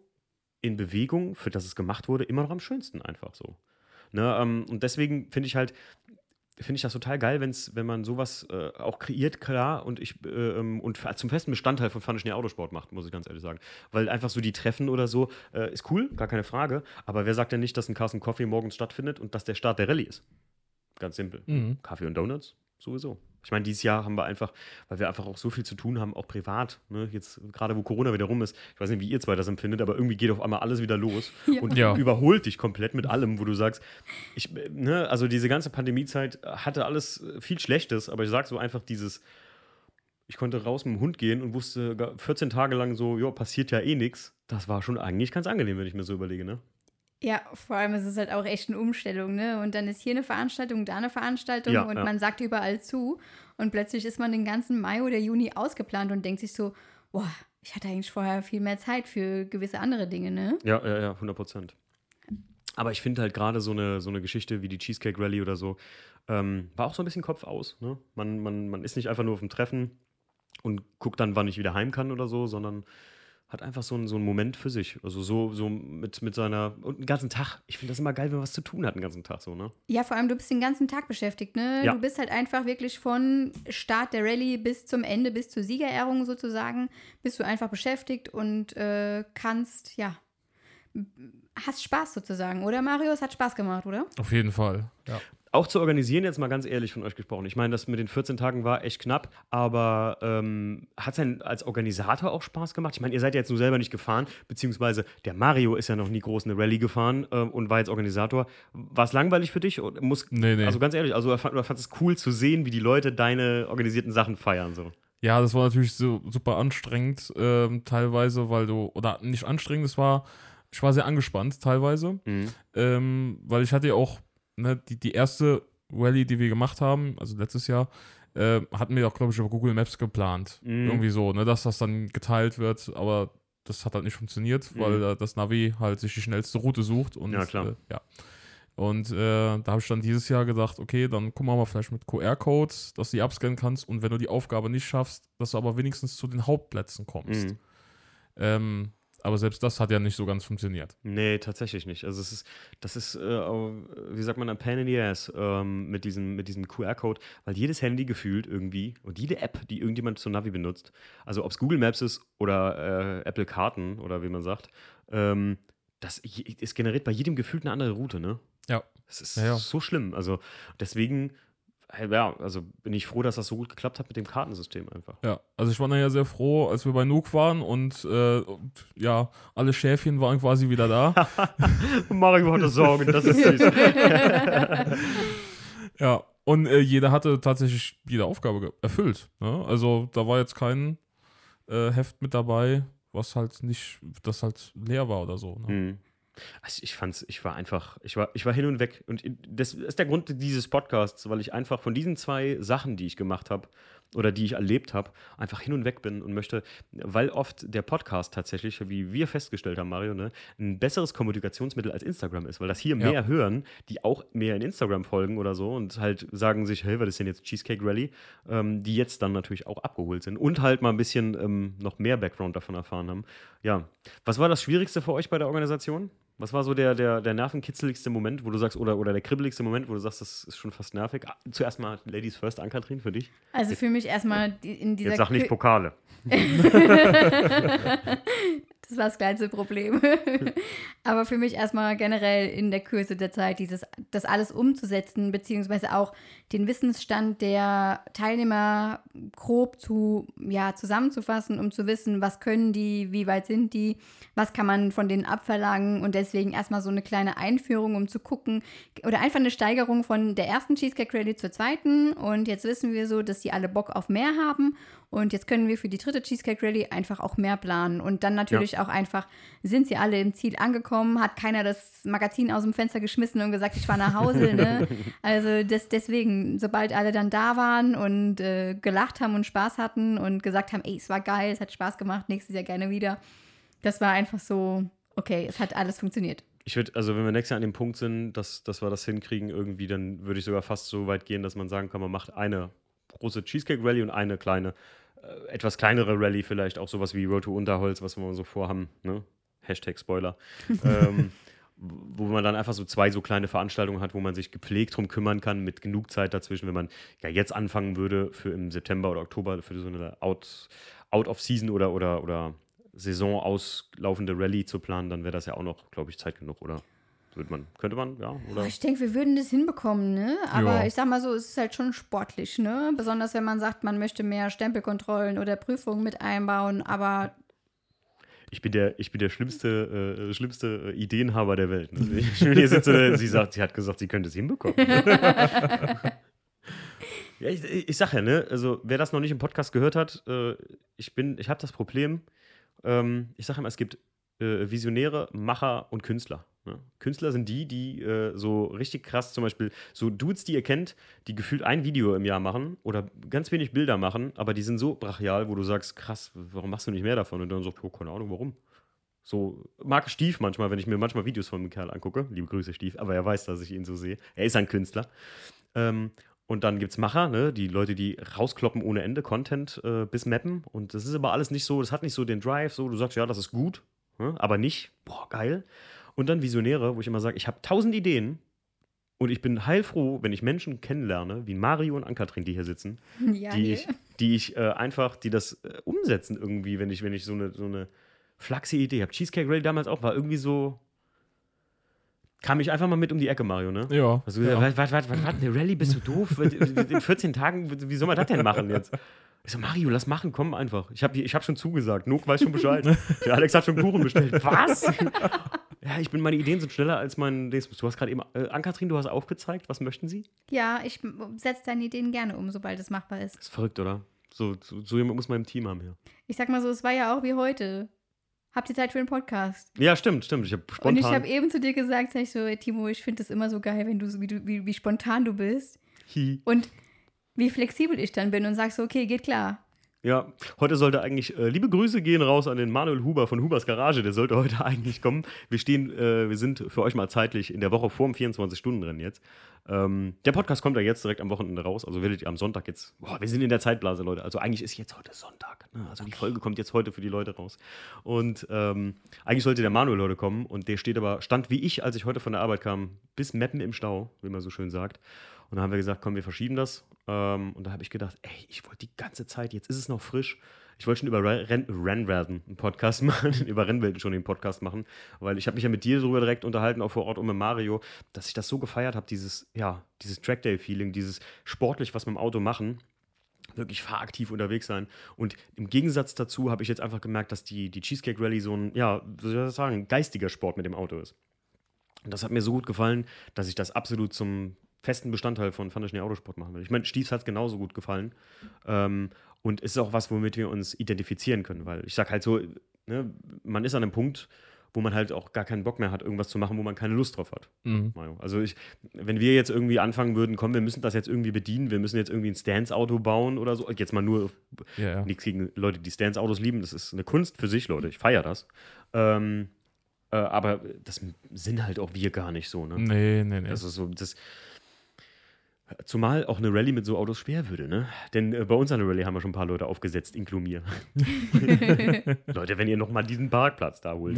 in Bewegung, für das es gemacht wurde, immer noch am schönsten einfach so. Ne, ähm, und deswegen finde ich halt, finde ich das total geil, wenn's, wenn man sowas äh, auch kreiert, klar, und ich äh, ähm, und zum festen Bestandteil von Fun Schnee Autosport macht, muss ich ganz ehrlich sagen. Weil einfach so die Treffen oder so äh, ist cool, gar keine Frage. Aber wer sagt denn nicht, dass ein Carsten Coffee morgens stattfindet und dass der Start der Rallye ist? Ganz simpel. Mhm. Kaffee und Donuts, sowieso. Ich meine, dieses Jahr haben wir einfach, weil wir einfach auch so viel zu tun haben, auch privat, ne? jetzt gerade wo Corona wieder rum ist, ich weiß nicht, wie ihr zwei das empfindet, aber irgendwie geht auf einmal alles wieder los Ja. und Ja. überholt dich komplett mit allem, wo du sagst, ich, ne, also diese ganze Pandemiezeit hatte alles viel Schlechtes, aber ich sag so einfach dieses, ich konnte raus mit dem Hund gehen und wusste gar 14 Tage lang so, ja, passiert ja eh nichts. Das war schon eigentlich ganz angenehm, wenn ich mir so überlege, ne? Ja, vor allem ist es halt auch echt eine Umstellung, ne? Und dann ist hier eine Veranstaltung, da eine Veranstaltung Ja, und ja. man sagt überall zu. Und plötzlich ist man den ganzen Mai oder Juni ausgeplant und denkt sich so, boah, ich hatte eigentlich vorher viel mehr Zeit für gewisse andere Dinge, ne? Ja, ja, ja, 100 Prozent. Aber ich finde halt gerade so eine, so eine Geschichte wie die Cheesecake Rally oder so, ähm, war auch so ein bisschen Kopf aus. Ne? Man, man, man ist nicht einfach nur auf dem Treffen und guckt dann, wann ich wieder heim kann oder so, sondern hat einfach so einen, so einen Moment für sich. Also so, so mit, mit seiner, und einen ganzen Tag. Ich finde das immer geil, wenn man was zu tun hat, den ganzen Tag so, ne? Ja, vor allem, du bist den ganzen Tag beschäftigt, ne? Ja. Du bist halt einfach wirklich von Start der Rallye bis zum Ende, bis zur Siegerehrung sozusagen, bist du einfach beschäftigt und äh, kannst, ja, hast Spaß sozusagen, oder Mario? Es hat Spaß gemacht, oder? Auf jeden Fall. Ja. Auch zu organisieren, jetzt mal ganz ehrlich von euch gesprochen. Ich meine, das mit den 14 Tagen war echt knapp, aber ähm, hat es denn als Organisator auch Spaß gemacht? Ich meine, ihr seid ja jetzt nur selber nicht gefahren, beziehungsweise der Mario ist ja noch nie groß eine Rallye gefahren ähm, und war jetzt Organisator. War es langweilig für dich? Und muss, Nee, nee. Also ganz ehrlich, also fand, fandest es cool zu sehen, wie die Leute deine organisierten Sachen feiern? So. Ja, das war natürlich so super anstrengend ähm, teilweise, weil du, oder nicht anstrengend, es war, ich war sehr angespannt teilweise, Mhm. ähm, weil ich hatte ja auch, ne, die, die erste Rallye, die wir gemacht haben, also letztes Jahr, äh, hatten wir auch, glaube ich, über Google Maps geplant. Mhm. Irgendwie so, ne, dass das dann geteilt wird, aber das hat halt nicht funktioniert, weil Mhm. äh, das Navi halt sich die schnellste Route sucht und Ja, klar. Äh, ja. Und äh, da habe ich dann dieses Jahr gedacht, okay, dann gucken wir mal vielleicht mit QR-Codes, dass du die abscannen kannst und wenn du die Aufgabe nicht schaffst, dass du aber wenigstens zu den Hauptplätzen kommst. Mhm. Ähm, aber selbst das hat ja nicht so ganz funktioniert. Nee, tatsächlich nicht. Also es ist, das ist, äh, wie sagt man, ein Pain in the Ass ähm, mit diesem, mit diesem QR-Code, weil jedes Handy gefühlt irgendwie und jede App, die irgendjemand zur Navi benutzt, also ob es Google Maps ist oder äh, Apple Karten oder wie man sagt, ähm, das es generiert bei jedem gefühlt eine andere Route, ne? Ja. Das ist Ja, ja. so schlimm. Also deswegen, ja, also bin ich froh, dass das so gut geklappt hat mit dem Kartensystem einfach. Ja, also ich war nachher sehr froh, als wir bei Nuke waren und, äh, und ja, alle Schäfchen waren quasi wieder da. Mario hatte Sorgen, das ist süß. ja, und äh, jeder hatte tatsächlich jede Aufgabe erfüllt. Ne? Also da war jetzt kein äh, Heft mit dabei, was halt nicht, das halt leer war oder so. Ne? Hm. Also ich fand's, ich war einfach, ich war, ich war hin und weg. Und das ist der Grund dieses Podcasts, weil ich einfach von diesen zwei Sachen, die ich gemacht habe oder die ich erlebt habe, einfach hin und weg bin und möchte, weil oft der Podcast tatsächlich, wie wir festgestellt haben, Mario, ne, ein besseres Kommunikationsmittel als Instagram ist, weil das hier Ja. mehr hören, die auch mehr in Instagram folgen oder so und halt sagen sich, hey, was ist denn jetzt Cheesecake Rally, ähm, die jetzt dann natürlich auch abgeholt sind und halt mal ein bisschen ähm, noch mehr Background davon erfahren haben. Ja, was war das Schwierigste für euch bei der Organisation? Was war so der, der, der nervenkitzeligste Moment, wo du sagst, oder, oder der kribbeligste Moment, wo du sagst, das ist schon fast nervig? Ah, Zuerst mal Ladies First, Ankatrin, für dich. Also für mich erstmal in dieser Jetzt sag nicht Pokale. Das war das kleinste Problem. Aber für mich erstmal generell in der Kürze der Zeit, dieses, das alles umzusetzen, beziehungsweise auch den Wissensstand der Teilnehmer grob zu, ja, zusammenzufassen, um zu wissen, was können die, wie weit sind die, was kann man von denen abverlangen und deswegen erstmal so eine kleine Einführung, um zu gucken, oder einfach eine Steigerung von der ersten Cheesecake Rally zur zweiten und jetzt wissen wir so, dass die alle Bock auf mehr haben und jetzt können wir für die dritte Cheesecake Rally einfach auch mehr planen. Und dann natürlich ja. Auch einfach, sind sie alle im Ziel angekommen, hat keiner das Magazin aus dem Fenster geschmissen und gesagt, ich fahre nach Hause. ne? Also das, deswegen, sobald alle dann da waren und äh, gelacht haben und Spaß hatten und gesagt haben, ey, es war geil, es hat Spaß gemacht, nächstes Jahr gerne wieder. Das war einfach so, okay, es hat alles funktioniert. Ich würde, also wenn wir nächstes Jahr an dem Punkt sind, dass, dass wir das hinkriegen irgendwie, dann würde ich sogar fast so weit gehen, dass man sagen kann, man macht eine große Cheesecake Rally und eine kleine etwas kleinere Rallye vielleicht, auch sowas wie Road to Unterholz, was wir so vorhaben, ne? Hashtag Spoiler. ähm, wo man dann einfach so zwei so kleine Veranstaltungen hat, wo man sich gepflegt drum kümmern kann, mit genug Zeit dazwischen, wenn man ja jetzt anfangen würde, für im September oder Oktober für so eine Out, Out of Season oder, oder, oder Saison auslaufende Rallye zu planen, dann wäre das ja auch noch, glaube ich, Zeit genug, oder? Würde man, könnte man, ja? Oder? Ich denke, wir würden das hinbekommen, ne? Aber ja. ich sag mal so, es ist halt schon sportlich, ne? Besonders wenn man sagt, man möchte mehr Stempelkontrollen oder Prüfungen mit einbauen, aber. Ich bin der, ich bin der schlimmste, äh, schlimmste Ideenhaber der Welt. Ne? Ich hier sitze, sie sagt, sie hat gesagt, sie könnte es hinbekommen. ja, ich, ich sag ja, ne, also wer das noch nicht im Podcast gehört hat, äh, ich bin, ich habe das Problem, ähm, ich sage immer, es gibt äh, Visionäre, Macher und Künstler. Ja. Künstler sind die, die äh, so richtig krass, zum Beispiel so Dudes, die ihr kennt, die gefühlt ein Video im Jahr machen oder ganz wenig Bilder machen, aber die sind so brachial, wo du sagst, krass, warum machst du nicht mehr davon? Und dann so, oh, keine Ahnung, warum. So, mag Stief manchmal, wenn ich mir manchmal Videos von dem Kerl angucke. Liebe Grüße, Stief, aber er weiß, dass ich ihn so sehe. Er ist ein Künstler. Ähm, und dann gibt es Macher, ne? die Leute, die rauskloppen ohne Ende Content äh, bis mappen. Und das ist aber alles nicht so, das hat nicht so den Drive, so du sagst, ja, das ist gut, ne? Aber nicht, boah, geil. Und dann Visionäre, wo ich immer sage, ich habe tausend Ideen und ich bin heilfroh, wenn ich Menschen kennenlerne, wie Mario und Ankatrin, die hier sitzen, ja, die, ich, die ich äh, einfach, die das äh, umsetzen irgendwie, wenn ich, wenn ich so eine, so eine flachse Idee habe. Cheesecake Rally damals auch war irgendwie so, kam ich einfach mal mit um die Ecke, Mario, ne? Ja. Also, ja. was, was, was, was, eine Rallye, bist du doof? In 14 Tagen, wie soll man das denn machen jetzt? Ich so, Mario, lass machen, komm einfach. Ich habe ich hab schon zugesagt. Nook weiß schon Bescheid. Der Alex hat schon Kuchen bestellt. Was? ja, ich bin, meine Ideen sind schneller als mein. Du hast gerade eben. Äh, Ankatrin, du hast aufgezeigt. Was möchten Sie? Ja, ich setze deine Ideen gerne um, sobald es machbar ist. Das ist verrückt, oder? So, so, so jemand muss man im Team haben hier. Ich sag mal so, es war ja auch wie heute. Habt ihr Zeit für den Podcast? Ja, stimmt, stimmt. Ich spontan. Und ich habe eben zu dir gesagt, sag ich so, Timo, ich finde es immer so geil, wenn du, wie, du wie, wie spontan du bist. Hi. Und wie flexibel ich dann bin und sagst so, okay, geht klar. Ja, heute sollte eigentlich, äh, liebe Grüße gehen raus an den Manuel Huber von Hubers Garage, der sollte heute eigentlich kommen. Wir stehen, äh, wir sind für euch mal zeitlich in der Woche vor dem 24-Stunden-Rennen jetzt. Ähm, der Podcast kommt ja jetzt direkt am Wochenende raus, also werdet ihr am Sonntag jetzt, boah, wir sind in der Zeitblase, Leute, also eigentlich ist jetzt heute Sonntag, ne? also die Folge kommt jetzt heute für die Leute raus. Und ähm, eigentlich sollte der Manuel heute kommen und der steht aber, stand wie ich, als ich heute von der Arbeit kam, bis Meppen im Stau, wie man so schön sagt. Und dann haben wir gesagt, komm, wir verschieben das. Ähm, und da habe ich gedacht, ey, ich wollte die ganze Zeit, jetzt ist es noch frisch. Ich wollte schon über Ren Rennwerden einen Podcast machen, über Rennwelten schon den Podcast machen, weil ich habe mich ja mit dir darüber direkt unterhalten, auch vor Ort und mit Mario, dass ich das so gefeiert habe, dieses, ja, dieses Trackday-Feeling, dieses sportlich was mit dem Auto machen wirklich fahraktiv unterwegs sein. Und im Gegensatz dazu habe ich jetzt einfach gemerkt, dass die, die Cheesecake Rally so ein, ja, wie soll ich sagen, geistiger Sport mit dem Auto ist. Und das hat mir so gut gefallen, dass ich das absolut zum festen Bestandteil von Fantasie Autosport machen will. Ich meine, Stiefs hat es genauso gut gefallen. Ähm, und es ist auch was, womit wir uns identifizieren können, weil ich sage halt so, ne, man ist an einem Punkt, wo man halt auch gar keinen Bock mehr hat, irgendwas zu machen, wo man keine Lust drauf hat. Mhm. Also ich, wenn wir jetzt irgendwie anfangen würden, komm, wir müssen das jetzt irgendwie bedienen, wir müssen jetzt irgendwie ein Stance-Auto bauen oder so, jetzt mal nur ja, ja. nichts gegen Leute, die Stance-Autos lieben, das ist eine Kunst für sich, Leute, ich feiere das. Ähm, äh, aber das sind halt auch wir gar nicht so, ne? Nee, nee, nee. Also so, das, Zumal auch eine Rallye mit so Autos schwer würde, ne? Denn äh, bei uns an der Rallye haben wir schon ein paar Leute aufgesetzt, inklusive mir. Leute, wenn ihr nochmal diesen Parkplatz da holt.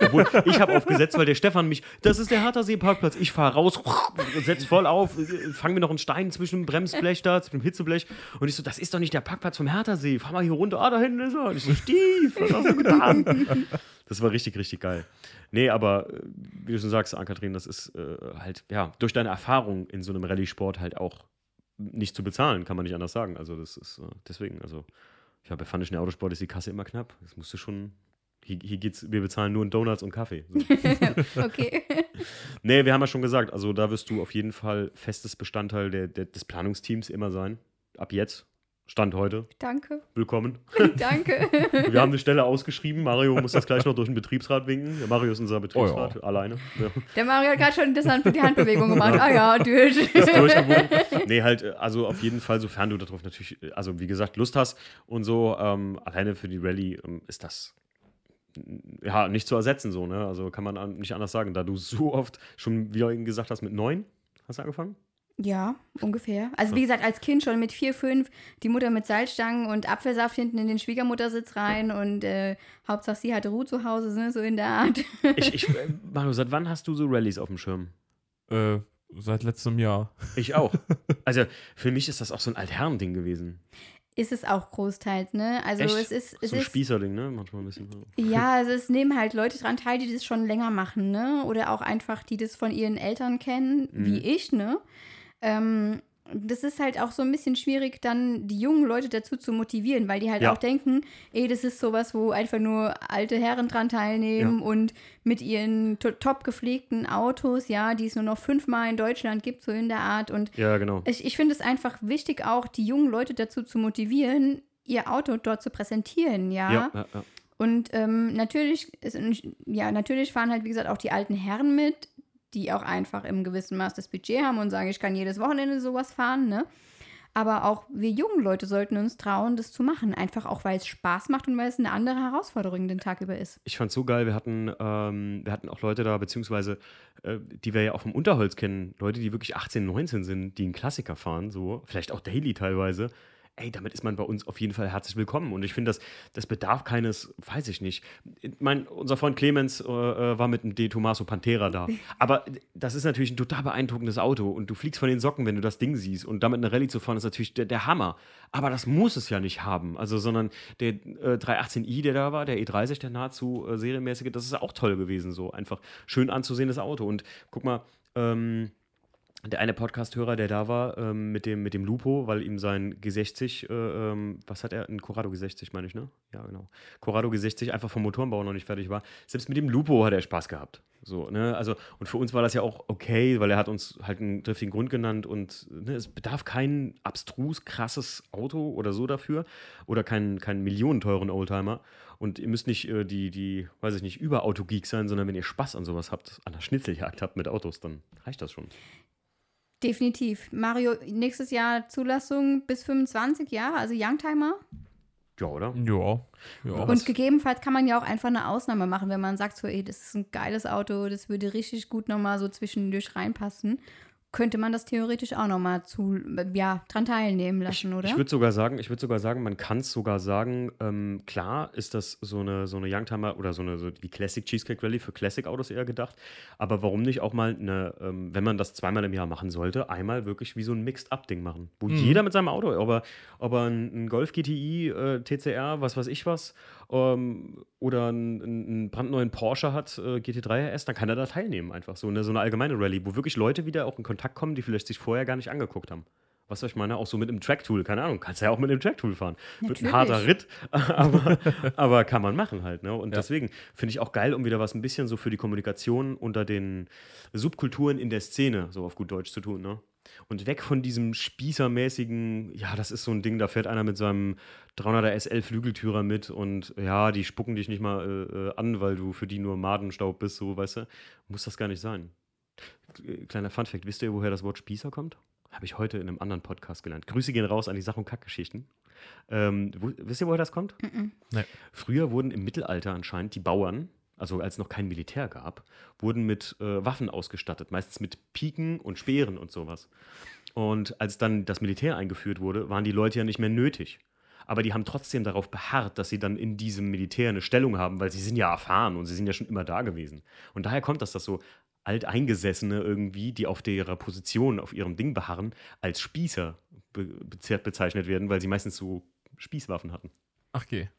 Obwohl, ich habe aufgesetzt, weil der Stefan mich, das ist der Hartersee-Parkplatz, ich fahre raus, setz voll auf, fang mir noch einen Stein zwischen dem Bremsblech da, zwischen dem Hitzeblech. Und ich so, das ist doch nicht der Parkplatz vom Herthersee, fahr mal hier runter, ah, da hinten ist er. Und ich so, Stief, was hast du getan? Das war richtig, richtig geil. Nee, aber äh, wie du schon sagst, Ann-Kathrin, das ist äh, halt, ja, durch deine Erfahrung in so einem Rallye-Sport halt auch nicht zu bezahlen, kann man nicht anders sagen. Also das ist äh, deswegen, also ja, bei Fandischen Autosport ist die Kasse immer knapp. Das musst du schon. Hier, hier geht's, wir bezahlen nur Donuts und Kaffee. So. okay. nee, wir haben ja schon gesagt, also da wirst du auf jeden Fall festes Bestandteil der, der, des Planungsteams immer sein. Ab jetzt. Stand heute. Danke. Willkommen. Danke. Wir haben eine Stelle ausgeschrieben. Mario muss das gleich noch durch den Betriebsrat winken. Der Mario ist unser Betriebsrat, Oh alleine. Ja. Der Mario hat gerade schon das Hand, die Handbewegung gemacht. Ah ja, durch. ist durchgewunken. Nee, halt, äh, also auf jeden Fall, sofern du darauf natürlich, äh, also wie gesagt, Lust hast und so, ähm, alleine für die Rallye ähm, ist das ja nicht zu ersetzen, so, ne? Also kann man an- nicht anders sagen, da du so oft schon, wie du eben gesagt hast, mit neun hast du angefangen? Ja, ungefähr. Also wie gesagt, als Kind schon mit vier, fünf, die Mutter mit Salzstangen und Apfelsaft hinten in den Schwiegermuttersitz rein und äh, Hauptsache sie hatte Ruhe zu Hause, ne? so in der Art. Ich, ich, äh, Mario, seit wann hast du so Rallyes auf dem Schirm? Äh, seit letztem Jahr. Ich auch. Also für mich ist das auch so ein Altherrending gewesen. ist es auch großteils, ne? Also Echt? es ist, es so ein ist Spießerding, ne? Manchmal ein bisschen. Ja, also es nehmen halt Leute dran teil, die das schon länger machen, ne? Oder auch einfach, die das von ihren Eltern kennen, wie Mhm. ich, ne? Ähm, das ist halt auch so ein bisschen schwierig, dann die jungen Leute dazu zu motivieren, weil die halt Ja. auch denken, ey, das ist sowas, wo einfach nur alte Herren dran teilnehmen Ja. und mit ihren to- top gepflegten Autos, ja, die es nur noch fünfmal in Deutschland gibt, so in der Art. Und Ja, genau. ich, ich finde es einfach wichtig, auch die jungen Leute dazu zu motivieren, ihr Auto dort zu präsentieren, Ja, ja, ja. und ähm, natürlich, ist, ja, natürlich fahren halt, wie gesagt, auch die alten Herren mit, die auch einfach im gewissen Maß das Budget haben und sagen, ich kann jedes Wochenende sowas fahren, ne? Aber auch wir jungen Leute sollten uns trauen, das zu machen. Einfach auch, weil es Spaß macht und weil es eine andere Herausforderung den Tag über ist. Ich fand's so geil. Wir hatten, ähm, wir hatten auch Leute da, beziehungsweise, äh, die wir ja auch vom Unterholz kennen. Leute, die wirklich 18, 19 sind, die einen Klassiker fahren, so. Vielleicht auch Daily teilweise. Ey, damit ist man bei uns auf jeden Fall herzlich willkommen. Und ich finde, das, das bedarf keines, weiß ich nicht. Ich mein, unser Freund Clemens äh, äh, war mit einem De Tomaso Pantera da. Aber das ist natürlich ein total beeindruckendes Auto. Und du fliegst von den Socken, wenn du das Ding siehst. Und damit eine Rallye zu fahren, ist natürlich der, der Hammer. Aber das muss es ja nicht haben. Also, sondern der äh, 318i, der da war, der E30, der nahezu äh, serienmäßige, das ist auch toll gewesen. So einfach schön anzusehendes Auto. Und guck mal, ähm, der eine Podcast-Hörer, der da war, ähm, mit, dem, mit dem Lupo, weil ihm sein G60, äh, ähm, was hat er? Ein Corrado G60, meine ich, ne? Ja, genau. Corrado G60 einfach vom Motorenbau noch nicht fertig war. Selbst mit dem Lupo hat er Spaß gehabt. So, ne? Also, und für uns war das ja auch okay, weil er hat uns halt einen triftigen Grund genannt und ne, es bedarf kein abstrus krasses Auto oder so dafür oder keinen kein millionenteuren Oldtimer. Und ihr müsst nicht äh, die, die, weiß ich nicht, Überauto-Geek sein, sondern wenn ihr Spaß an sowas habt, an der Schnitzeljagd habt mit Autos, dann reicht das schon. Definitiv. Mario, nächstes Jahr Zulassung bis 25 Jahre, also Youngtimer. Ja, oder? Ja. ja. Und gegebenenfalls kann man ja auch einfach eine Ausnahme machen, wenn man sagt, so, ey, das ist ein geiles Auto, das würde richtig gut nochmal so zwischendurch reinpassen. Könnte man das theoretisch auch nochmal zu, ja, dran teilnehmen lassen, oder? Ich würde sogar sagen, ich würde sogar sagen, man kann es sogar sagen, ähm, klar ist das so eine, so eine Youngtimer oder so eine, so die Classic Cheesecake Rally für Classic-Autos eher gedacht. Aber warum nicht auch mal eine, ähm, wenn man das zweimal im Jahr machen sollte, einmal wirklich wie so ein Mixed-Up-Ding machen. Wo jeder mit seinem Auto, ob er, ob er ein, ein Golf GTI, äh, TCR, was weiß ich was, ähm, oder einen, einen brandneuen Porsche hat, äh, GT3 RS, dann kann er da teilnehmen einfach. So eine, so eine allgemeine Rallye, wo wirklich Leute wieder auch in Kontakt kommen, die vielleicht sich vorher gar nicht angeguckt haben. Was soll ich meine? Auch so mit einem Tracktool, keine Ahnung. Kannst ja auch mit einem Tracktool fahren. Wird ein harter Ritt, aber, aber kann man machen halt. Ne? Und Ja. deswegen finde ich auch geil, um wieder was ein bisschen so für die Kommunikation unter den Subkulturen in der Szene, so auf gut Deutsch zu tun. Ne? Und weg von diesem spießermäßigen, ja, das ist so ein Ding, da fährt einer mit seinem 300er SL Flügeltürer mit und ja, die spucken dich nicht mal äh, äh, an, weil du für die nur Madenstaub bist, so, weißt du. Muss das gar nicht sein. Äh, Kleiner Funfact, wisst ihr, woher das Wort Spießer kommt? Habe ich heute in einem anderen Podcast gelernt. Grüße gehen raus an die Sach- und Kackgeschichten. Ähm, wo, wisst ihr, woher das kommt? Nee. Früher wurden im Mittelalter anscheinend die Bauern, also als noch kein Militär gab, wurden mit äh, Waffen ausgestattet, meistens mit Piken und Speeren und sowas. Und als dann das Militär eingeführt wurde, waren die Leute ja nicht mehr nötig. Aber die haben trotzdem darauf beharrt, dass sie dann in diesem Militär eine Stellung haben, weil sie sind ja erfahren und sie sind ja schon immer da gewesen. Und daher kommt das, dass so Alteingesessene irgendwie, die auf ihrer Position, auf ihrem Ding beharren, als Spießer be bezeichnet werden, weil sie meistens so Spießwaffen hatten. Ach, okay.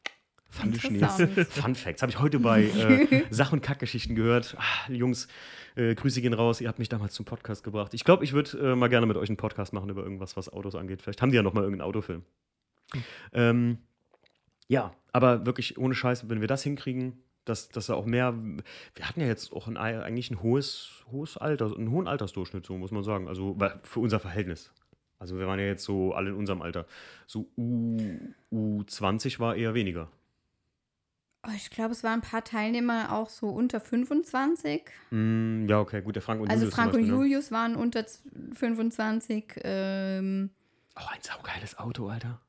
Interessant. Fun Facts. Habe ich heute bei äh, Sach- und Kackgeschichten gehört. Ah, Jungs, äh, Grüße gehen raus. Ihr habt mich damals zum Podcast gebracht. Ich glaube, ich würde äh, mal gerne mit euch einen Podcast machen über irgendwas, was Autos angeht. Vielleicht haben die ja noch mal irgendeinen Autofilm. Ähm, ja, aber wirklich ohne Scheiß, wenn wir das hinkriegen, dass, dass da auch mehr. Wir hatten ja jetzt auch ein, eigentlich ein hohes, hohes Alter, einen hohen Altersdurchschnitt, so muss man sagen. Also für unser Verhältnis. Also wir waren ja jetzt so alle in unserem Alter. So U, U20 war eher weniger. Oh, ich glaube, es waren ein paar Teilnehmer auch so unter 25. Mm, ja, okay, gut, der Frank und also Julius zum Frank und Beispiel, ne? Julius waren unter z- 25. Ähm, Oh, ein saugeiles Auto, Alter.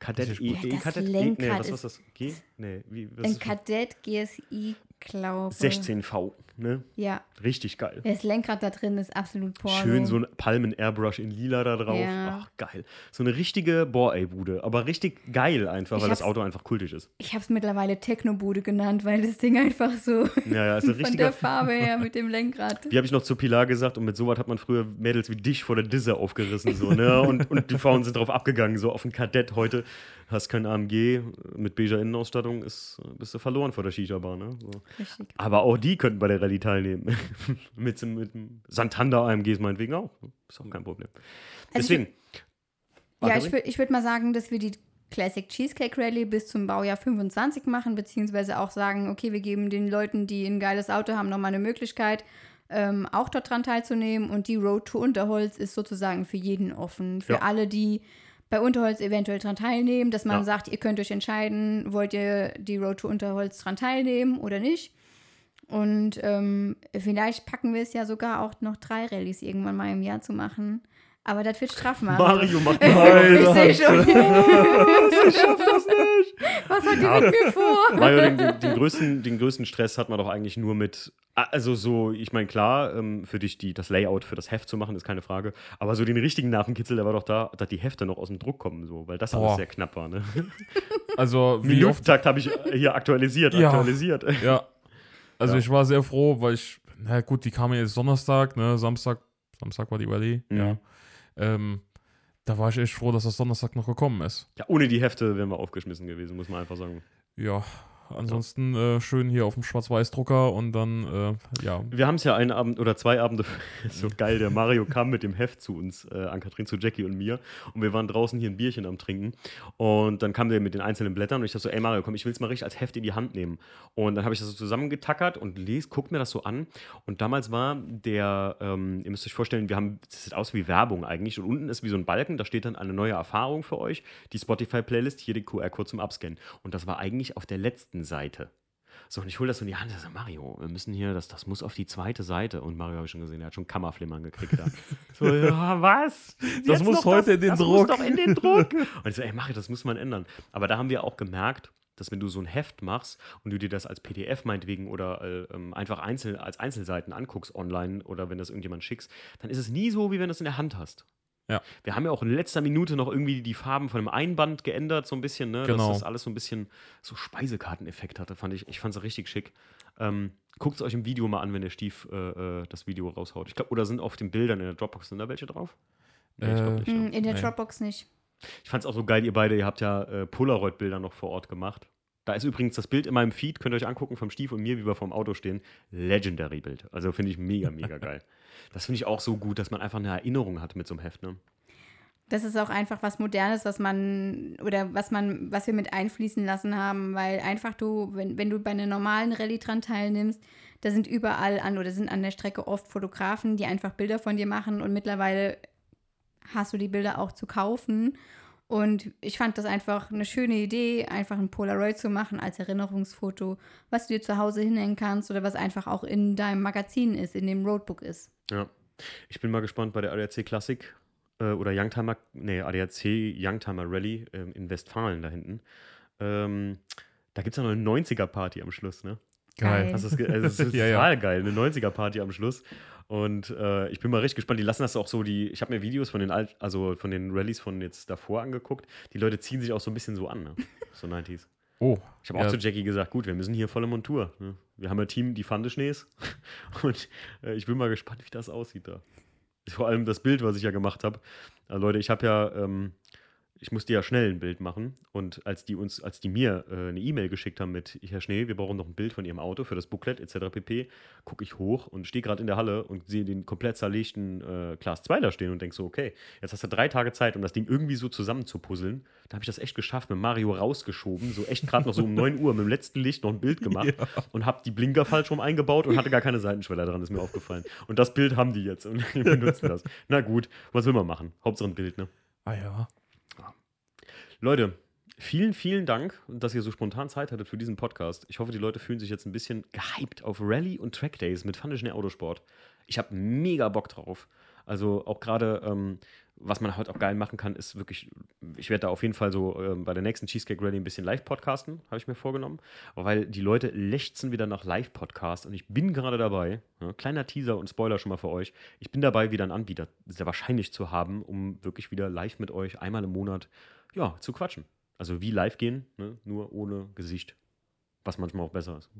Kadett E. E, Ja, das Kadett E, Lenkrad nee, was ist- was das? G? Nee, wie, ein? Kadett GSI, glaube 16V, ne? Ja, Richtig geil. das Lenkrad da drin ist absolut Porno. Schön so ein Palmen-Airbrush in lila da drauf. Ja. Ach, geil. So eine richtige Bohr-Ey-Bude. Aber richtig geil einfach, Ich weil das Auto einfach kultig ist. Ich habe es mittlerweile Technobude genannt, weil das Ding einfach so Ja, ja, ist ein von der Farbe her mit dem Lenkrad. Wie habe ich noch zu Pilar gesagt, und mit sowas hat man früher Mädels wie dich vor der Disse aufgerissen, so, ne? Und, und die Frauen sind drauf abgegangen, so auf ein Kadett heute. Hast kein AMG mit beiger Innenausstattung, ist, bist du verloren vor der Shisha-Bar, ne? So. Aber auch die könnten bei der Rallye teilnehmen. mit, dem- mit dem Santander AMGs meinetwegen auch. Ist auch kein Problem. Also Deswegen. Ja, Margaret? ich würde ich würd mal sagen, dass wir die Classic Cheesecake Rally bis zum Baujahr 25 machen, beziehungsweise auch sagen, okay, wir geben den Leuten, die ein geiles Auto haben, nochmal eine Möglichkeit, ähm, auch dort dran teilzunehmen. Und die Road to Unterholz ist sozusagen für jeden offen. Für Ja. alle, die bei Unterholz eventuell dran teilnehmen, dass man Ja. sagt, ihr könnt euch entscheiden, wollt ihr die Road to Unterholz dran teilnehmen oder nicht. Und ähm, vielleicht packen wir es ja sogar auch noch drei Rallyes irgendwann mal im Jahr zu machen. Aber das wird straff machen. Mario macht Ich sehe schon. ich schaff das nicht. Was hat ihr mit mir vor? Mario, den, den, den, größten, den größten Stress hat man doch eigentlich nur mit. Also so, ich meine, klar, ähm, für dich die, das Layout für das Heft zu machen, ist keine Frage. Aber so den richtigen Nervenkitzel, der war doch da, dass die Hefte noch aus dem Druck kommen, so, weil das alles Boah. sehr knapp war. Ne? Also, wie oft Minutentakt habe ich hier aktualisiert, Ja. aktualisiert. Ja. Also Ja. ich war sehr froh, weil ich, na gut, die kamen jetzt Donnerstag, ne, Samstag, Samstag war die Rallye, Mhm. ja. Ähm, da war ich echt froh, dass das Donnerstag noch gekommen ist. Ja, ohne die Hefte wären wir aufgeschmissen gewesen, muss man einfach sagen. Ja, ansonsten äh, schön hier auf dem Schwarz-Weiß-Drucker und dann, äh, ja. Wir haben es ja einen Abend oder zwei Abende, so geil, der Mario kam mit dem Heft zu uns, äh, an Kathrin, zu Jackie und mir. Und wir waren draußen hier ein Bierchen am Trinken. Und dann kam der mit den einzelnen Blättern und ich dachte so, ey Mario, komm, ich will es mal richtig als Heft in die Hand nehmen. Und dann habe ich das so zusammengetackert und les, guck mir das so an. Und damals war der, ähm, ihr müsst euch vorstellen, wir haben, das sieht aus wie Werbung eigentlich. Und unten ist wie so ein Balken, da steht dann eine neue Erfahrung für euch. Die Spotify-Playlist, hier den QR-Code zum Abscannen. Und das war eigentlich auf der letzten Seite. So, und ich hole das so in die Hand. Ich so, Mario, wir müssen hier, das, das muss auf die zweite Seite. Und Mario habe ich schon gesehen, er hat schon Kammerflimmern gekriegt da. so, ja, was? Das Jetzt muss heute in den das Druck. Muss doch in den Druck. Und ich so, ey, Mario, das muss man ändern. Aber da haben wir auch gemerkt, dass wenn du so ein Heft machst und du dir das als PDF meinetwegen oder äh, ähm, einfach einzeln, als Einzelseiten anguckst online oder wenn das irgendjemand schickst, dann ist es nie so, wie wenn du es in der Hand hast. Ja. Wir haben ja auch in letzter Minute noch irgendwie die Farben von dem Einband geändert, so ein bisschen, ne? Genau. Dass das alles so ein bisschen so Speisekarteneffekt hatte, fand ich. Ich fand es richtig schick. Ähm, Guckt es euch im Video mal an, wenn der Stief äh, äh, das Video raushaut. Ich glaube, oder sind auf den Bildern in der Dropbox, sind da welche drauf? Nee, ich glaube Äh, nicht. Hm, Ne? In der. Dropbox nicht. Ich fand es auch so geil, ihr beide, ihr habt ja äh, Polaroid-Bilder noch vor Ort gemacht. Da ist übrigens das Bild in meinem Feed, könnt ihr euch angucken, vom Stief und mir, wie wir vorm Auto stehen. Legendary Bild. Also finde ich mega, mega geil. Das finde ich auch so gut, dass man einfach eine Erinnerung hat mit so einem Heft, ne? Das ist auch einfach was Modernes, was man oder was man, was wir mit einfließen lassen haben, weil einfach du, wenn, wenn du bei einer normalen Rallye dran teilnimmst, da sind überall an oder sind an der Strecke oft Fotografen, die einfach Bilder von dir machen und mittlerweile hast du die Bilder auch zu kaufen. Und ich fand das einfach eine schöne Idee, einfach ein Polaroid zu machen als Erinnerungsfoto, was du dir zu Hause hinhängen kannst oder was einfach auch in deinem Magazin ist, in dem Roadbook ist. Ja. Ich bin mal gespannt bei der ADAC Classic äh, oder Youngtimer, nee, ADAC Youngtimer Rally ähm, in Westfalen da hinten. Ähm, da gibt es ja noch eine 90er-Party am Schluss, ne? Geil. Das ist, ge- also das ist Ja, ja. total geil, eine 90er-Party am Schluss. Und äh, ich bin mal richtig gespannt. Die lassen das auch so, die, ich habe mir Videos von den Alt, also von den Rallyes von jetzt davor angeguckt. Die Leute ziehen sich auch so ein bisschen so an, ne? So 90s. Oh. Ich habe ja, auch zu Jackie gesagt, gut, wir müssen hier volle Montur. Ne? Wir haben ein Team, die Fandeschnees. Und äh, ich bin mal gespannt, wie das aussieht da. Vor allem das Bild, was ich ja gemacht habe. Also Leute, ich habe ja, ähm, ich musste ja schnell ein Bild machen. Und als die uns, als die mir äh, eine E-Mail geschickt haben mit, Herr Schnee, wir brauchen noch ein Bild von Ihrem Auto für das Booklet etc. pp, gucke ich hoch und stehe gerade in der Halle und sehe den komplett zerlegten äh, Class 2 da stehen und denke so, okay, jetzt hast du drei Tage Zeit, um das Ding irgendwie so zusammenzupuzzeln. Da habe ich das echt geschafft, mit Mario rausgeschoben, so echt gerade noch so um 9 Uhr mit dem letzten Licht noch ein Bild gemacht Ja. und habe die Blinker falsch rum eingebaut und hatte gar keine Seitenschweller dran, ist mir aufgefallen. Und das Bild haben die jetzt und die benutzen das. Na gut, was will man machen? Hauptsache ein Bild, ne? Ah ja. Leute, vielen, vielen Dank, dass ihr so spontan Zeit hattet für diesen Podcast. Ich hoffe, die Leute fühlen sich jetzt ein bisschen gehypt auf Rallye und Track Days mit Schnee Autosport. Ich habe mega Bock drauf. Also auch gerade, ähm, was man heute auch geil machen kann, ist wirklich, ich werde da auf jeden Fall so ähm, bei der nächsten Cheesecake Rally ein bisschen live podcasten, habe ich mir vorgenommen. Weil die Leute lechzen wieder nach Live-Podcast und ich bin gerade dabei, ja, kleiner Teaser und Spoiler schon mal für euch, ich bin dabei, wieder einen Anbieter sehr wahrscheinlich zu haben, um wirklich wieder live mit euch einmal im Monat ja, zu quatschen. Also wie live gehen, ne? nur ohne Gesicht. Was manchmal auch besser ist.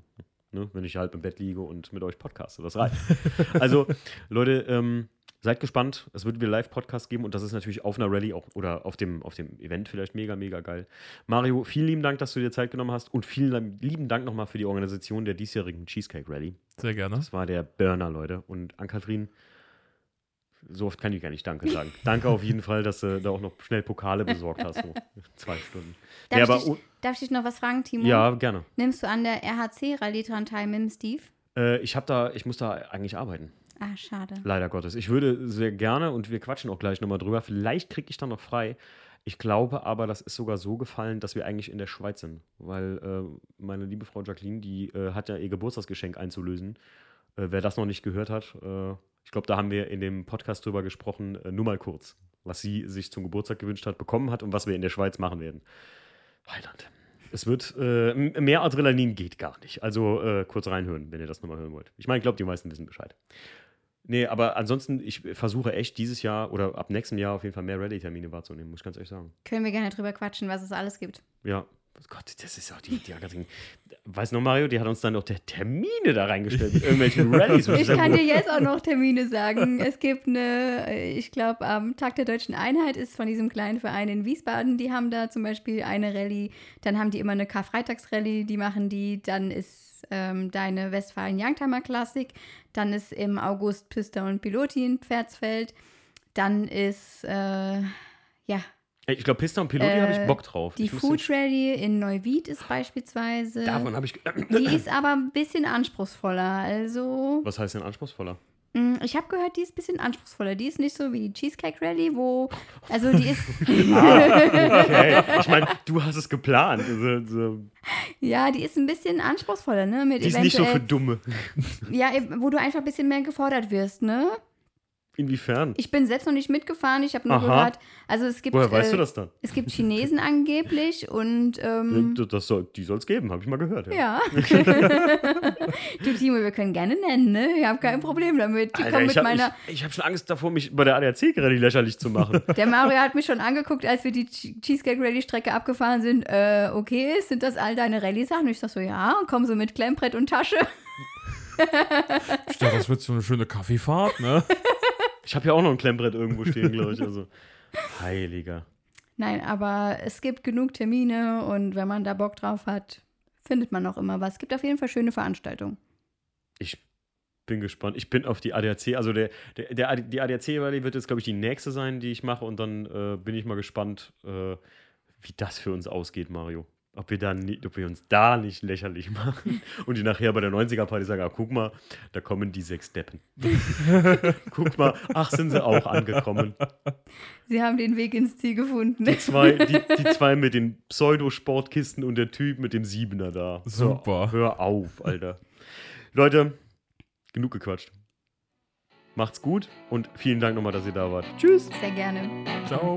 Ne? Wenn ich halt im Bett liege und mit euch podcaste. Das reicht. also, Leute, ähm, seid gespannt. Es wird wieder Live-Podcast geben und das ist natürlich auf einer Rallye auch oder auf dem, auf dem Event vielleicht mega, mega geil. Mario, vielen lieben Dank, dass du dir Zeit genommen hast und vielen lieben Dank nochmal für die Organisation der diesjährigen Cheesecake Rally. Sehr gerne. Das war der Burner, Leute. Und an Kathrin, so oft kann ich gar nicht Danke sagen. Danke auf jeden Fall, dass du da auch noch schnell Pokale besorgt hast. So zwei Stunden. Darf, Ja, ich aber dich, darf ich dich noch was fragen, Timo? Ja, gerne. Nimmst du an der RHC-Rallye dran teil mit dem Steve? Äh, ich habe da, ich muss da eigentlich arbeiten. Ah, schade. Leider Gottes. Ich würde sehr gerne, und wir quatschen auch gleich nochmal drüber, vielleicht kriege ich dann noch frei. Ich glaube aber, das ist sogar so gefallen, dass wir eigentlich in der Schweiz sind. Weil äh, meine liebe Frau Jacqueline, die äh, hat ja ihr Geburtstagsgeschenk einzulösen. Äh, wer das noch nicht gehört hat, äh, ich glaube, da haben wir in dem Podcast drüber gesprochen, äh, nur mal kurz, was sie sich zum Geburtstag gewünscht hat, bekommen hat und was wir in der Schweiz machen werden. Heiland. Es wird, äh, mehr Adrenalin geht gar nicht. Also äh, kurz reinhören, wenn ihr das nochmal hören wollt. Ich meine, ich glaube, die meisten wissen Bescheid. Nee, aber ansonsten, ich versuche echt dieses Jahr oder ab nächstem Jahr auf jeden Fall mehr Rallye-Termine wahrzunehmen, muss ich ganz ehrlich sagen. Können wir gerne drüber quatschen, was es alles gibt. Ja. Gott, das ist auch die, die Katrin. Weiß noch, Mario, die hat uns dann noch der Termine da reingestellt mit irgendwelchen Rallyes. Ich kann dir jetzt auch noch Termine sagen. Es gibt eine, ich glaube, am Tag der Deutschen Einheit ist von diesem kleinen Verein in Wiesbaden, die haben da zum Beispiel eine Rallye. Dann haben die immer eine Karfreitagsrallye, die machen die. Dann ist ähm, deine Westfalen-Youngtimer Klassik. Dann ist im August Pista und Piloti in Pferdsfeld. Dann ist, äh, ja, Ich glaube, Pista und Piloti habe ich Äh, Bock drauf. die Food Rally in Neuwied ist beispielsweise. Davon habe ich. Die ist aber ein bisschen anspruchsvoller. Also, Was heißt denn anspruchsvoller? Mh, ich habe gehört, die ist ein bisschen anspruchsvoller. Die ist nicht so wie die Cheesecake Rally, wo. Also, die ist. Okay. Ich meine, du hast es geplant. Also, so. ja, die ist ein bisschen anspruchsvoller, ne? Mit Die ist nicht so für Dumme. Ja, eben, wo du einfach ein bisschen mehr gefordert wirst, ne? Inwiefern? Ich bin selbst noch nicht mitgefahren, ich habe nur Aha. gehört. Also, es gibt. Woher weißt äh, du das dann? Es gibt Chinesen angeblich und. Ähm, Ja, das soll, die soll es geben, habe ich mal gehört. Ja. du, Timo, wir können gerne nennen, ne? Ich habe kein Problem damit. Die Alter, kommen ich habe meiner. ich, ich hab schon Angst davor, mich bei der ADAC gerade lächerlich zu machen. Der Mario hat mich schon angeguckt, als wir die Che- Cheesecake Rally Strecke abgefahren sind. Äh, okay, sind das all deine Rallye-Sachen? Und ich sag so, ja, und komm so mit Klemmbrett und Tasche. Ich dachte, das wird so eine schöne Kaffeefahrt, ne? Ich habe ja auch noch ein Klemmbrett irgendwo stehen, glaube ich. Also, heiliger. Nein, aber es gibt genug Termine und wenn man da Bock drauf hat, findet man auch immer was. Es gibt auf jeden Fall schöne Veranstaltungen. Ich bin gespannt. Ich bin auf die ADAC. Also, der, der, der, die ADAC-Rallye wird jetzt, glaube ich, die nächste sein, die ich mache. Und dann äh, bin ich mal gespannt, äh, wie das für uns ausgeht, Mario. Ob wir, da nie, ob wir uns da nicht lächerlich machen und die nachher bei der 90er-Party sagen: ah, guck mal, da kommen die sechs Deppen. guck mal, ach, sind sie auch angekommen. Sie haben den Weg ins Ziel gefunden. Die zwei, die, die zwei mit den Pseudosportkisten und der Typ mit dem Siebener da. Super. Hör, hör auf, Alter. Leute, genug gequatscht. Macht's gut und vielen Dank nochmal, dass ihr da wart. Tschüss. Sehr gerne. Ciao.